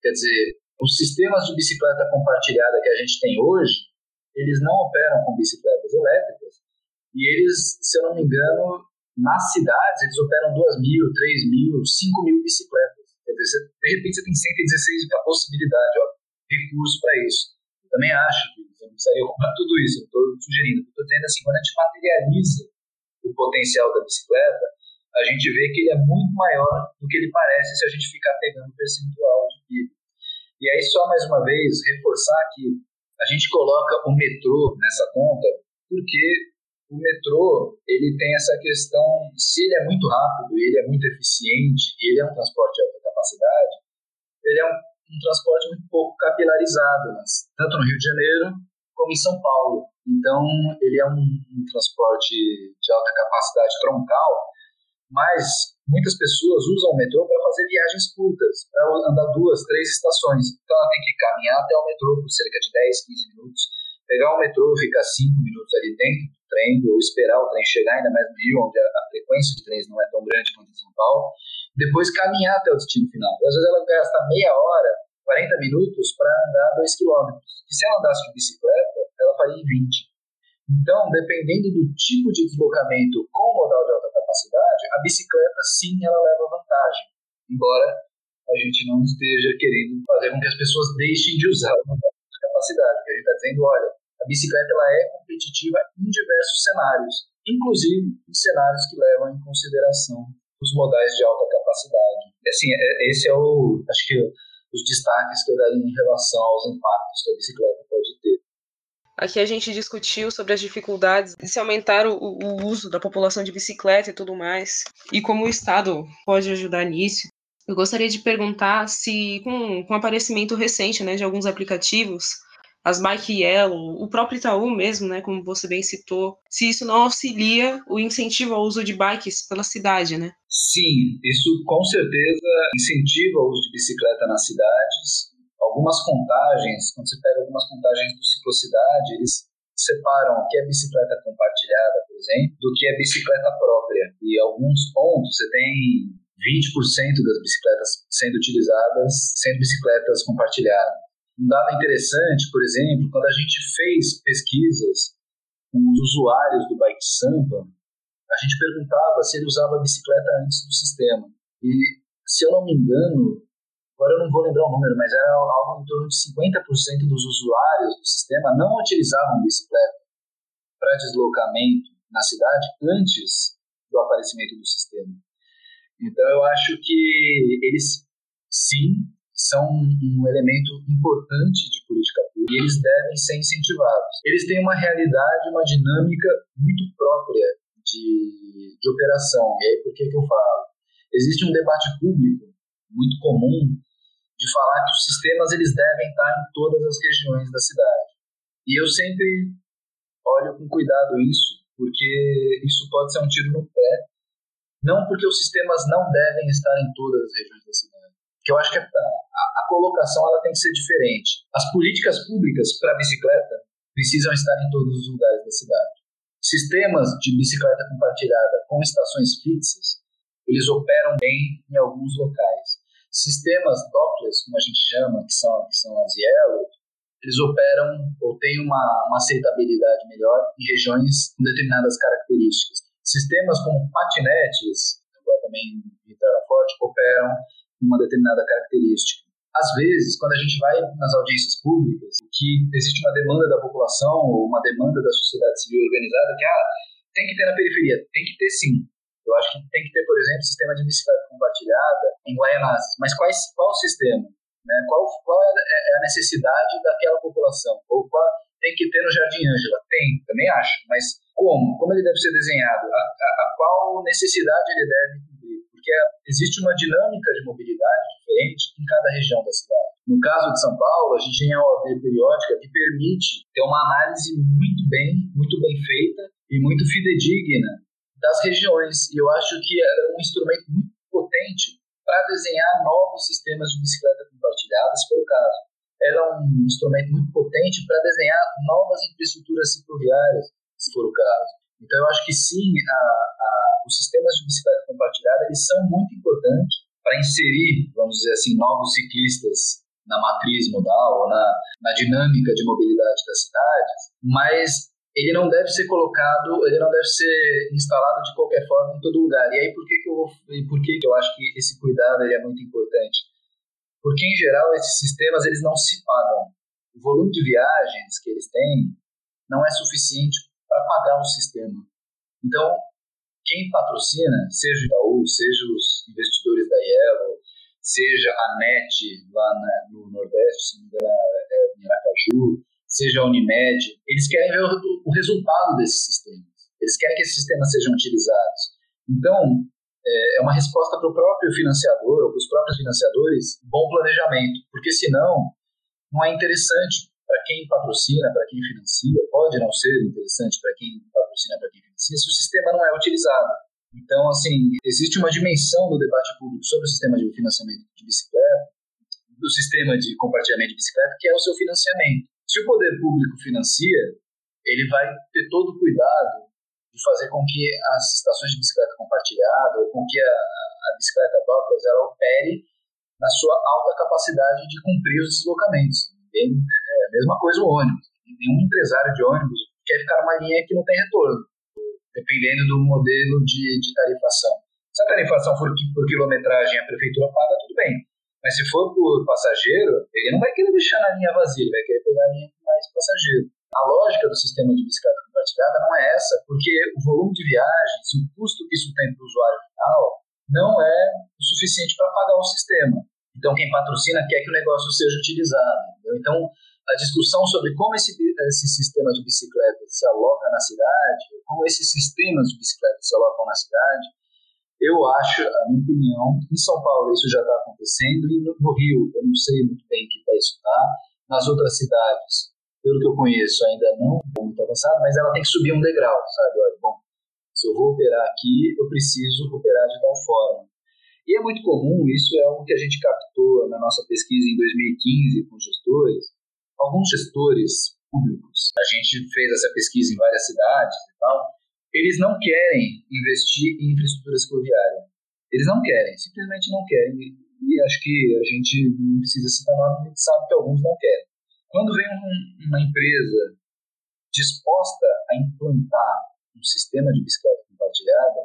[SPEAKER 4] quer dizer, os sistemas de bicicleta compartilhada que a gente tem hoje, eles não operam com bicicletas elétricas, e eles, se eu não me engano, nas cidades, eles operam 2 mil, 3 mil, 5 mil bicicletas. Quer dizer, de repente você tem 116 a possibilidade, ó, recurso para isso. Eu também acho que você não precisaria comprar tudo isso, eu estou sugerindo. Estou dizendo assim, quando a gente materializa o potencial da bicicleta, a gente vê que ele é muito maior do que ele parece se a gente ficar pegando percentual de PIB. E aí, só mais uma vez, reforçar que a gente coloca o metrô nessa conta, porque o metrô ele tem essa questão, se ele é muito rápido, ele é muito eficiente, ele é um transporte de alta capacidade, ele é um um transporte muito pouco capilarizado, né? tanto no Rio de Janeiro como em São Paulo. Então, ele é um, um transporte de alta capacidade troncal, mas muitas pessoas usam o metrô para fazer viagens curtas, para andar duas, três estações. Então, ela tem que caminhar até o metrô por cerca de 10, 15 minutos, pegar o metrô, ficar 5 minutos ali dentro do trem, ou esperar o trem chegar, ainda mais no Rio, onde a, frequência de trens não é tão grande quanto em São Paulo, depois caminhar até o destino final. Às vezes ela gasta meia hora, 40 minutos para andar 2 km. E se ela andasse de bicicleta, ela faria em 20. Então, dependendo do tipo de deslocamento com modal de alta capacidade, a bicicleta sim ela leva vantagem. Embora a gente não esteja querendo fazer com que as pessoas deixem de usar o modal de capacidade. Porque a gente está dizendo, olha, a bicicleta ela é competitiva em diversos cenários, inclusive em cenários que levam em consideração os modais de alta capacidade. Assim, é, esse é o, acho que os destaques que eu daria em relação aos impactos que a bicicleta pode ter.
[SPEAKER 3] Aqui a gente discutiu sobre as dificuldades de se aumentar o, o, uso da população de bicicleta e tudo mais, e como o Estado pode ajudar nisso. Eu gostaria de perguntar se, com, com o aparecimento recente né, de alguns aplicativos, as Bike Yellow, o próprio Itaú mesmo, né, como você bem citou, se isso não auxilia o incentivo ao uso de bikes pela cidade, né?
[SPEAKER 4] Sim, isso com certeza incentiva o uso de bicicleta nas cidades. Algumas contagens, quando você pega algumas contagens do Ciclocidade, eles separam o que é bicicleta compartilhada, por exemplo, do que é bicicleta própria. E alguns pontos você tem 20% das bicicletas sendo utilizadas sendo bicicletas compartilhadas. Um dado interessante, por exemplo, quando a gente fez pesquisas com os usuários do Bike Sampa, a gente perguntava se ele usava a bicicleta antes do sistema. E, se eu não me engano, agora eu não vou lembrar o número, mas era algo em torno de 50% dos usuários do sistema não utilizavam bicicleta para deslocamento na cidade antes do aparecimento do sistema. Então eu acho que eles sim são um elemento importante de política pública e eles devem ser incentivados. Eles têm uma realidade, uma dinâmica muito própria de, de operação. E aí, por que, que eu falo? Existe um debate público muito comum de falar que os sistemas eles devem estar em todas as regiões da cidade. E eu sempre olho com cuidado isso, porque isso pode ser um tiro no pé. Não porque os sistemas não devem estar em todas as regiões da cidade, que eu acho que a, a, a colocação ela tem que ser diferente. As políticas públicas para bicicleta precisam estar em todos os lugares da cidade. Sistemas de bicicleta compartilhada com estações fixas, eles operam bem em alguns locais. Sistemas Dopplers, como a gente chama, que são, que são as Yellow, eles operam ou têm uma, uma aceitabilidade melhor em regiões com determinadas características. sistemas como patinetes, agora também entraram forte, operam uma determinada característica. Às vezes, quando a gente vai nas audiências públicas, que existe uma demanda da população ou uma demanda da sociedade civil organizada que ah, tem que ter na periferia, tem que ter sim. Eu acho que tem que ter, por exemplo, sistema de bicicleta compartilhada em Guaianazes. Mas quais, qual sistema? Né? Qual, qual é, é, é a necessidade daquela população? Ou qual, tem que ter no Jardim Ângela? Tem, também acho. Mas como? Como ele deve ser desenhado? A, a, a qual necessidade ele deve porque existe uma dinâmica de mobilidade diferente em cada região da cidade. No caso de São Paulo, a gente tem a OD periódica que permite ter uma análise muito bem, muito bem feita e muito fidedigna das regiões. E eu acho que é um instrumento muito potente para desenhar novos sistemas de bicicleta compartilhada, se for o caso. É um instrumento muito potente para desenhar novas infraestruturas cicloviárias, se for o caso. Então, eu acho que sim, a, a, os sistemas de bicicleta compartilhada eles são muito importantes para inserir, vamos dizer assim, novos ciclistas na matriz modal ou na, na dinâmica de mobilidade das cidades, mas ele não deve ser colocado, ele não deve ser instalado de qualquer forma em todo lugar. E aí por que que eu por que que eu acho que esse cuidado ele é muito importante? Porque em geral esses sistemas eles não se pagam. O volume de viagens que eles têm não é suficiente para pagar o sistema. Então, quem patrocina, seja o Itaú, seja os investidores da Yellow, seja a NET lá na, no Nordeste, se não me engano, é, é em Aracaju, seja a Unimed, eles querem ver o, o resultado desses sistemas. Eles querem que esses sistemas sejam utilizados. Então, é, é uma resposta para o próprio financiador ou para os próprios financiadores, bom planejamento, porque senão não é interessante para quem patrocina, para quem financia, pode não ser interessante para quem patrocina, para quem financia, se o sistema não é utilizado. Então, assim, existe uma dimensão no debate público sobre o sistema de financiamento de bicicleta, do sistema de compartilhamento de bicicleta, que é o seu financiamento. Se o poder público financia, ele vai ter todo o cuidado de fazer com que as estações de bicicleta compartilhada, ou com que a, a bicicleta Doppler, ela opere na sua alta capacidade de cumprir os deslocamentos. Bem, a mesma coisa o ônibus. Nenhum empresário de ônibus quer ficar numa linha que não tem retorno, dependendo do modelo de, de tarifação. Se a tarifação for por quilometragem a prefeitura paga, tudo bem. Mas se for por passageiro, ele não vai querer deixar na linha vazia, ele vai querer pegar a linha com mais passageiro. A lógica do sistema de bicicleta compartilhada não é essa, porque o volume de viagens, o custo que isso tem para o usuário final, não é o suficiente para pagar o sistema. Então, quem patrocina quer que o negócio seja utilizado. Entendeu? Então, a discussão sobre como esse, esse sistema de bicicleta se aloca na cidade, como esses sistemas de bicicleta se alocam na cidade, eu acho, a minha opinião, em São Paulo isso já está acontecendo e no, Rio, eu não sei muito bem que pé isso está, nas outras cidades, pelo que eu conheço, ainda não é muito avançado, mas ela tem que subir um degrau, sabe? Olha, bom, se eu vou operar aqui, eu preciso operar de tal forma. E é muito comum, isso é algo que a gente captou na nossa pesquisa em 2015 com gestores, alguns gestores públicos, a gente fez essa pesquisa em várias cidades e tal, eles não querem investir em infraestrutura cicloviária. Eles não querem, simplesmente não querem. E acho que a gente não precisa citar nome, a gente sabe que alguns não querem. Quando vem um, uma empresa disposta a implantar um sistema de bicicleta compartilhada,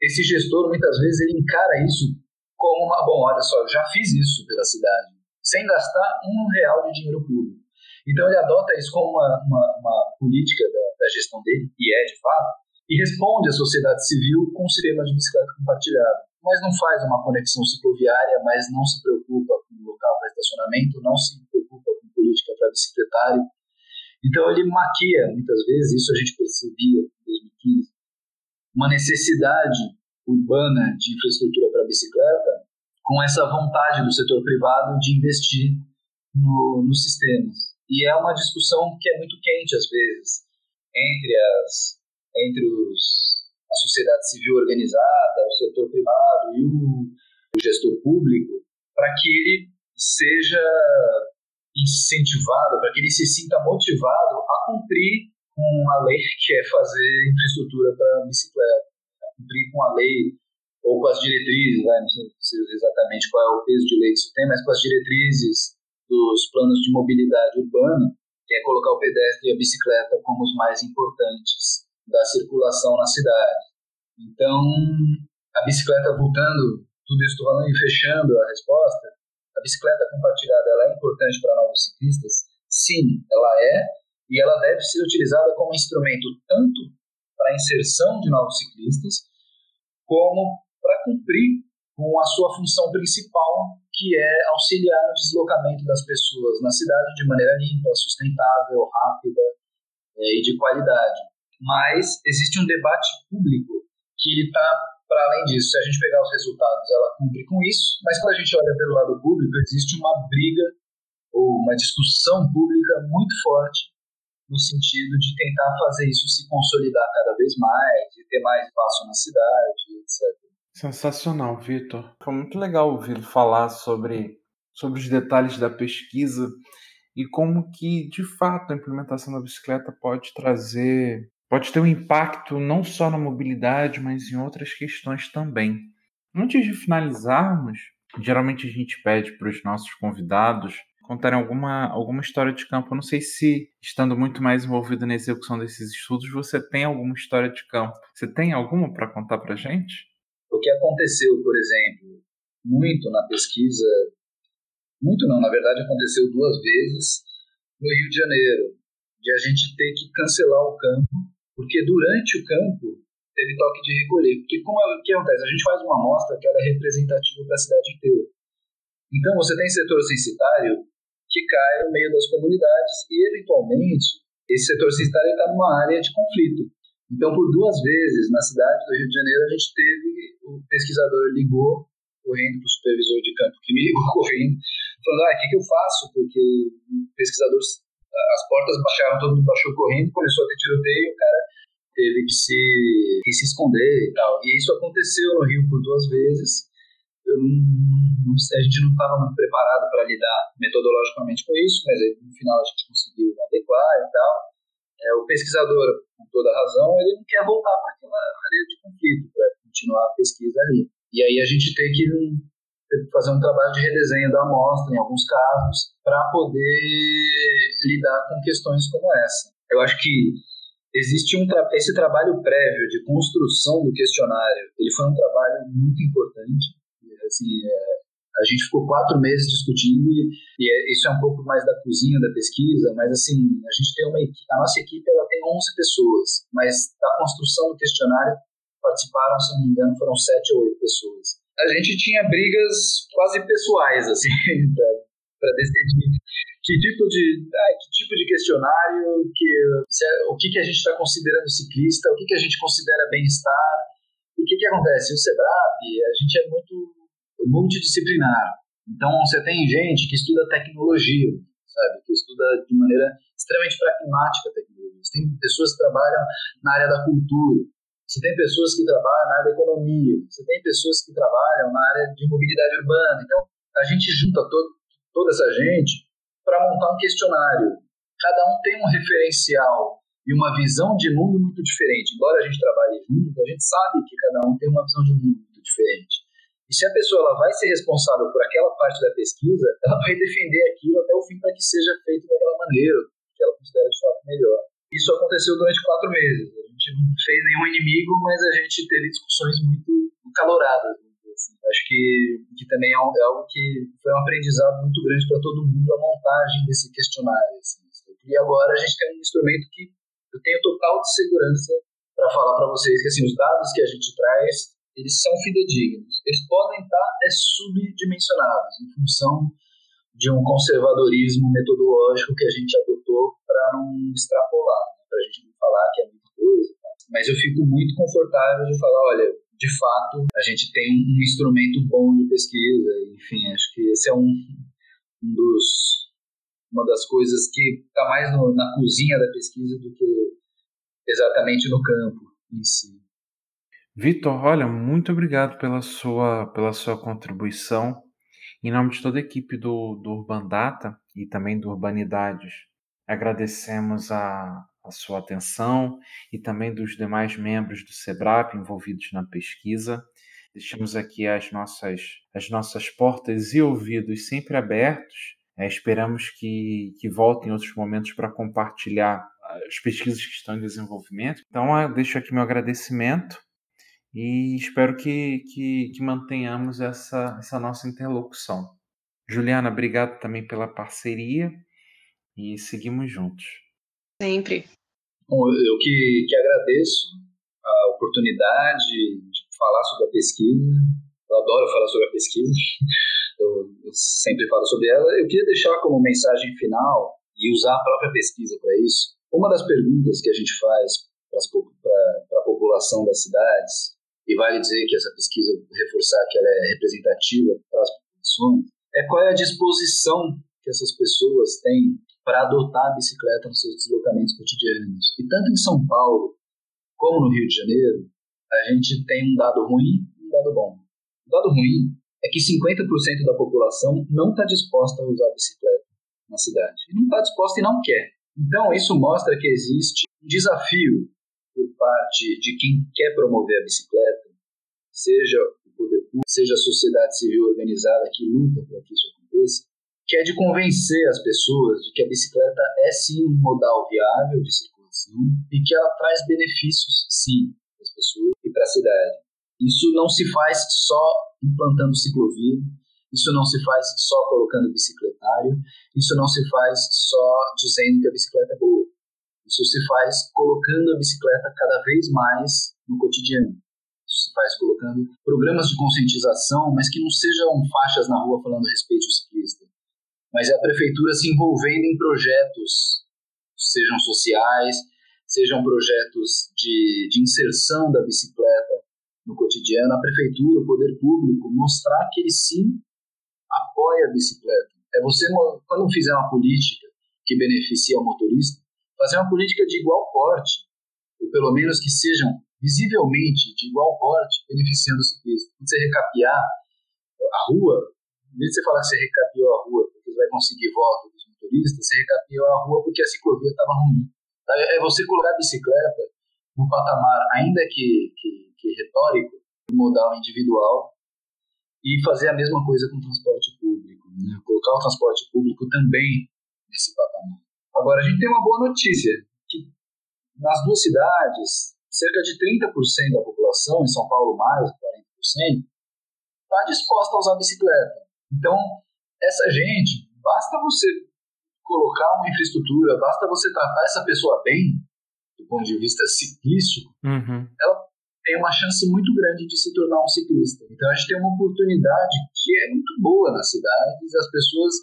[SPEAKER 4] esse gestor muitas vezes ele encara isso como uma, bom, olha só, eu já fiz isso pela cidade sem gastar um real de dinheiro público. Então ele adota isso como uma, uma, uma política da, da, gestão dele, e é de fato, e responde à sociedade civil com um sistema de bicicleta compartilhada. Mas não faz uma conexão cicloviária, mas não se preocupa com o local para estacionamento, não se preocupa com política para bicicletário. Então ele maquia, muitas vezes, isso a gente percebia em 2015, uma necessidade urbana de infraestrutura para bicicleta com essa vontade do setor privado de investir no, nos sistemas. E é uma discussão que é muito quente, às vezes, entre, as, entre os, a sociedade civil organizada, o setor privado e o, o gestor público, para que ele seja incentivado, para que ele se sinta motivado a cumprir com a lei que é fazer infraestrutura para bicicleta, cumprir com a lei ou com as diretrizes, né, não sei exatamente qual é o peso de lei que isso tem, mas com as diretrizes dos planos de mobilidade urbana, que é colocar o pedestre e a bicicleta como os mais importantes da circulação na cidade. Então, a bicicleta voltando, tudo isso estou falando e fechando a resposta, a bicicleta compartilhada ela é importante para novos ciclistas? Sim, ela é, e ela deve ser utilizada como instrumento tanto para a inserção de novos ciclistas, como para cumprir com a sua função principal, que é auxiliar no deslocamento das pessoas na cidade de maneira limpa, sustentável, rápida é, e de qualidade. Mas existe um debate público que ele está para além disso. Se a gente pegar os resultados, ela cumpre com isso, mas quando a gente olha pelo lado público, existe uma briga ou uma discussão pública muito forte no sentido de tentar fazer isso se consolidar cada vez mais e ter mais espaço na cidade, etc.
[SPEAKER 5] Sensacional, Vitor. Foi muito legal ouvir falar sobre, sobre os detalhes da pesquisa e como que, de fato, a implementação da bicicleta pode trazer, pode ter um impacto não só na mobilidade, mas em outras questões também. Antes de finalizarmos, geralmente a gente pede para os nossos convidados contarem alguma, alguma história de campo. Eu não sei se, estando muito mais envolvido na execução desses estudos, você tem alguma história de campo. Você tem alguma para contar para gente?
[SPEAKER 4] O que aconteceu, por exemplo, muito na pesquisa, muito não, na verdade aconteceu duas vezes no Rio de Janeiro, de a gente ter que cancelar o campo, porque durante o campo teve toque de recolher. Porque como é, o que acontece? A gente faz uma amostra que ela é representativa da cidade inteira. Então você tem setor censitário que cai no meio das comunidades e, eventualmente, esse setor censitário está numa área de conflito. Então, por duas vezes na cidade do Rio de Janeiro, a gente teve o pesquisador ligou correndo para o supervisor de campo que me ligou correndo, falando: ah, o que, que eu faço? Porque o pesquisador, as portas baixaram, todo mundo baixou correndo, começou a ter tiroteio, o cara teve que se, que se esconder e tal. E isso aconteceu no Rio por duas vezes eu não, a gente não estava muito preparado para lidar metodologicamente com isso, mas aí, no final a gente conseguiu adequar e tal. É, o pesquisador, com toda razão, ele não quer voltar para aquela área de conflito, para continuar a pesquisa ali. E aí a gente tem que, tem que fazer um trabalho de redesenho da amostra, em alguns casos, para poder lidar com questões como essa. Eu acho que existe um tra esse trabalho prévio de construção do questionário, ele foi um trabalho muito importante Assim, é, a gente ficou quatro meses discutindo e, e é, isso é um pouco mais da cozinha da pesquisa, mas assim, a gente tem uma equipe, a nossa equipe ela tem 11 pessoas, mas da construção do questionário participaram, se não me engano, foram sete ou oito pessoas. A gente tinha brigas quase pessoais, assim, para decidir que tipo de ah, que tipo de questionário, que se, o que que a gente está considerando ciclista, o que que a gente considera bem-estar, o que que acontece? O Sebrap, a gente é muito multidisciplinar. Então, você tem gente que estuda tecnologia, sabe? Que estuda de maneira extremamente pragmática a tecnologia. Você tem pessoas que trabalham na área da cultura. Você tem pessoas que trabalham na área da economia. Você tem pessoas que trabalham na área de mobilidade urbana. Então, a gente junta todo, toda essa gente para montar um questionário. Cada um tem um referencial e uma visão de mundo muito diferente. Embora a gente trabalhe junto, a gente sabe que cada um tem uma visão de mundo muito diferente. E se a pessoa ela vai ser responsável por aquela parte da pesquisa, ela vai defender aquilo até o fim para que seja feito daquela maneira, que ela considera de fato melhor. Isso aconteceu durante quatro meses. A gente não fez nenhum inimigo, mas a gente teve discussões muito caloradas. Assim. Acho que, que também é, é algo que foi um aprendizado muito grande para todo mundo a montagem desse questionário. Assim. E agora a gente tem um instrumento que eu tenho total de segurança para falar para vocês que assim, os dados que a gente traz eles são fidedignos. Eles podem estar é, subdimensionados em função de um conservadorismo metodológico que a gente adotou para não extrapolar, né? para a gente não falar que é muita coisa. Tá? Mas eu fico muito confortável de falar, olha, de fato, a gente tem um instrumento bom de pesquisa. Enfim, acho que esse é um, um dos uma das coisas que está mais no, na cozinha da pesquisa do que exatamente no campo em si.
[SPEAKER 5] Vitor, olha, muito obrigado pela sua, pela sua contribuição. Em nome de toda a equipe do, do Urban Data e também do Urbanidades, agradecemos a, a sua atenção e também dos demais membros do SEBRAP envolvidos na pesquisa. Deixamos aqui as nossas, as nossas portas e ouvidos sempre abertos. É, esperamos que, que voltem em outros momentos para compartilhar as pesquisas que estão em desenvolvimento. Então, deixo aqui meu agradecimento e espero que, que, que mantenhamos essa, essa nossa interlocução. Juliana, obrigado também pela parceria e seguimos juntos.
[SPEAKER 3] Sempre.
[SPEAKER 4] Bom, eu que, que agradeço a oportunidade de falar sobre a pesquisa. Eu adoro falar sobre a pesquisa, eu, eu sempre falo sobre ela. Eu queria deixar como mensagem final e usar a própria pesquisa para isso. Uma das perguntas que a gente faz para a população das cidades e vale dizer que essa pesquisa, reforçar que ela é representativa para as populações, é qual é a disposição que essas pessoas têm para adotar a bicicleta nos seus deslocamentos cotidianos. E tanto em São Paulo como no Rio de Janeiro, a gente tem um dado ruim e um dado bom. O dado ruim é que 50% da população não está disposta a usar a bicicleta na cidade. Não está disposta e não quer. Então, isso mostra que existe um desafio por parte de quem quer promover a bicicleta, seja o poder público, seja a sociedade civil organizada que luta para que isso aconteça, que é de convencer as pessoas de que a bicicleta é sim um modal viável de circulação e que ela traz benefícios sim para as pessoas e para a cidade. Isso não se faz só implantando ciclovia, isso não se faz só colocando bicicletário, isso não se faz só dizendo que a bicicleta é boa. Isso se faz colocando a bicicleta cada vez mais no cotidiano. Isso se faz colocando programas de conscientização, mas que não sejam faixas na rua falando respeito ao ciclista. Mas é a prefeitura se envolvendo em projetos, sejam sociais, sejam projetos de, de inserção da bicicleta no cotidiano, a prefeitura, o poder público, mostrar que ele sim apoia a bicicleta. É você, quando fizer uma política que beneficia o motorista, fazer uma política de igual porte, ou pelo menos que sejam visivelmente de igual porte, beneficiando o ciclista. Quando você recapear a rua, em vez de você falar que você recapeou a rua porque você vai conseguir voto dos motoristas, você recapeou a rua porque a ciclovia estava ruim. É você colocar a bicicleta no patamar, ainda que, que, que retórico, modal individual, e fazer a mesma coisa com o transporte público. Né? Colocar o transporte público também nesse patamar. Agora, a gente tem uma boa notícia, que nas duas cidades, cerca de 30% da população, em São Paulo mais de 40%, está disposta a usar a bicicleta. Então, essa gente, basta você colocar uma infraestrutura, basta você tratar essa pessoa bem, do ponto de vista ciclístico,
[SPEAKER 5] uhum.
[SPEAKER 4] ela tem uma chance muito grande de se tornar um ciclista. Então a gente tem uma oportunidade que é muito boa nas cidades, as pessoas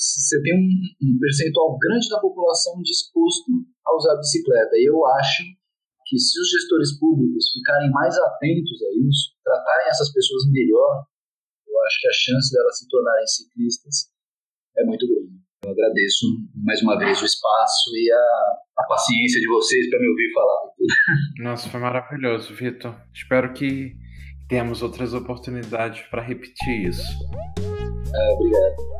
[SPEAKER 4] você tem um, um percentual grande da população disposto a usar a bicicleta. E eu acho que se os gestores públicos ficarem mais atentos a isso, tratarem essas pessoas melhor, eu acho que a chance delas se tornarem ciclistas é muito grande. Eu agradeço mais uma vez o espaço e a, a paciência de vocês para me ouvir falar.
[SPEAKER 5] Nossa, foi maravilhoso, Vitor. Espero que tenhamos outras oportunidades para repetir isso.
[SPEAKER 4] É, obrigado.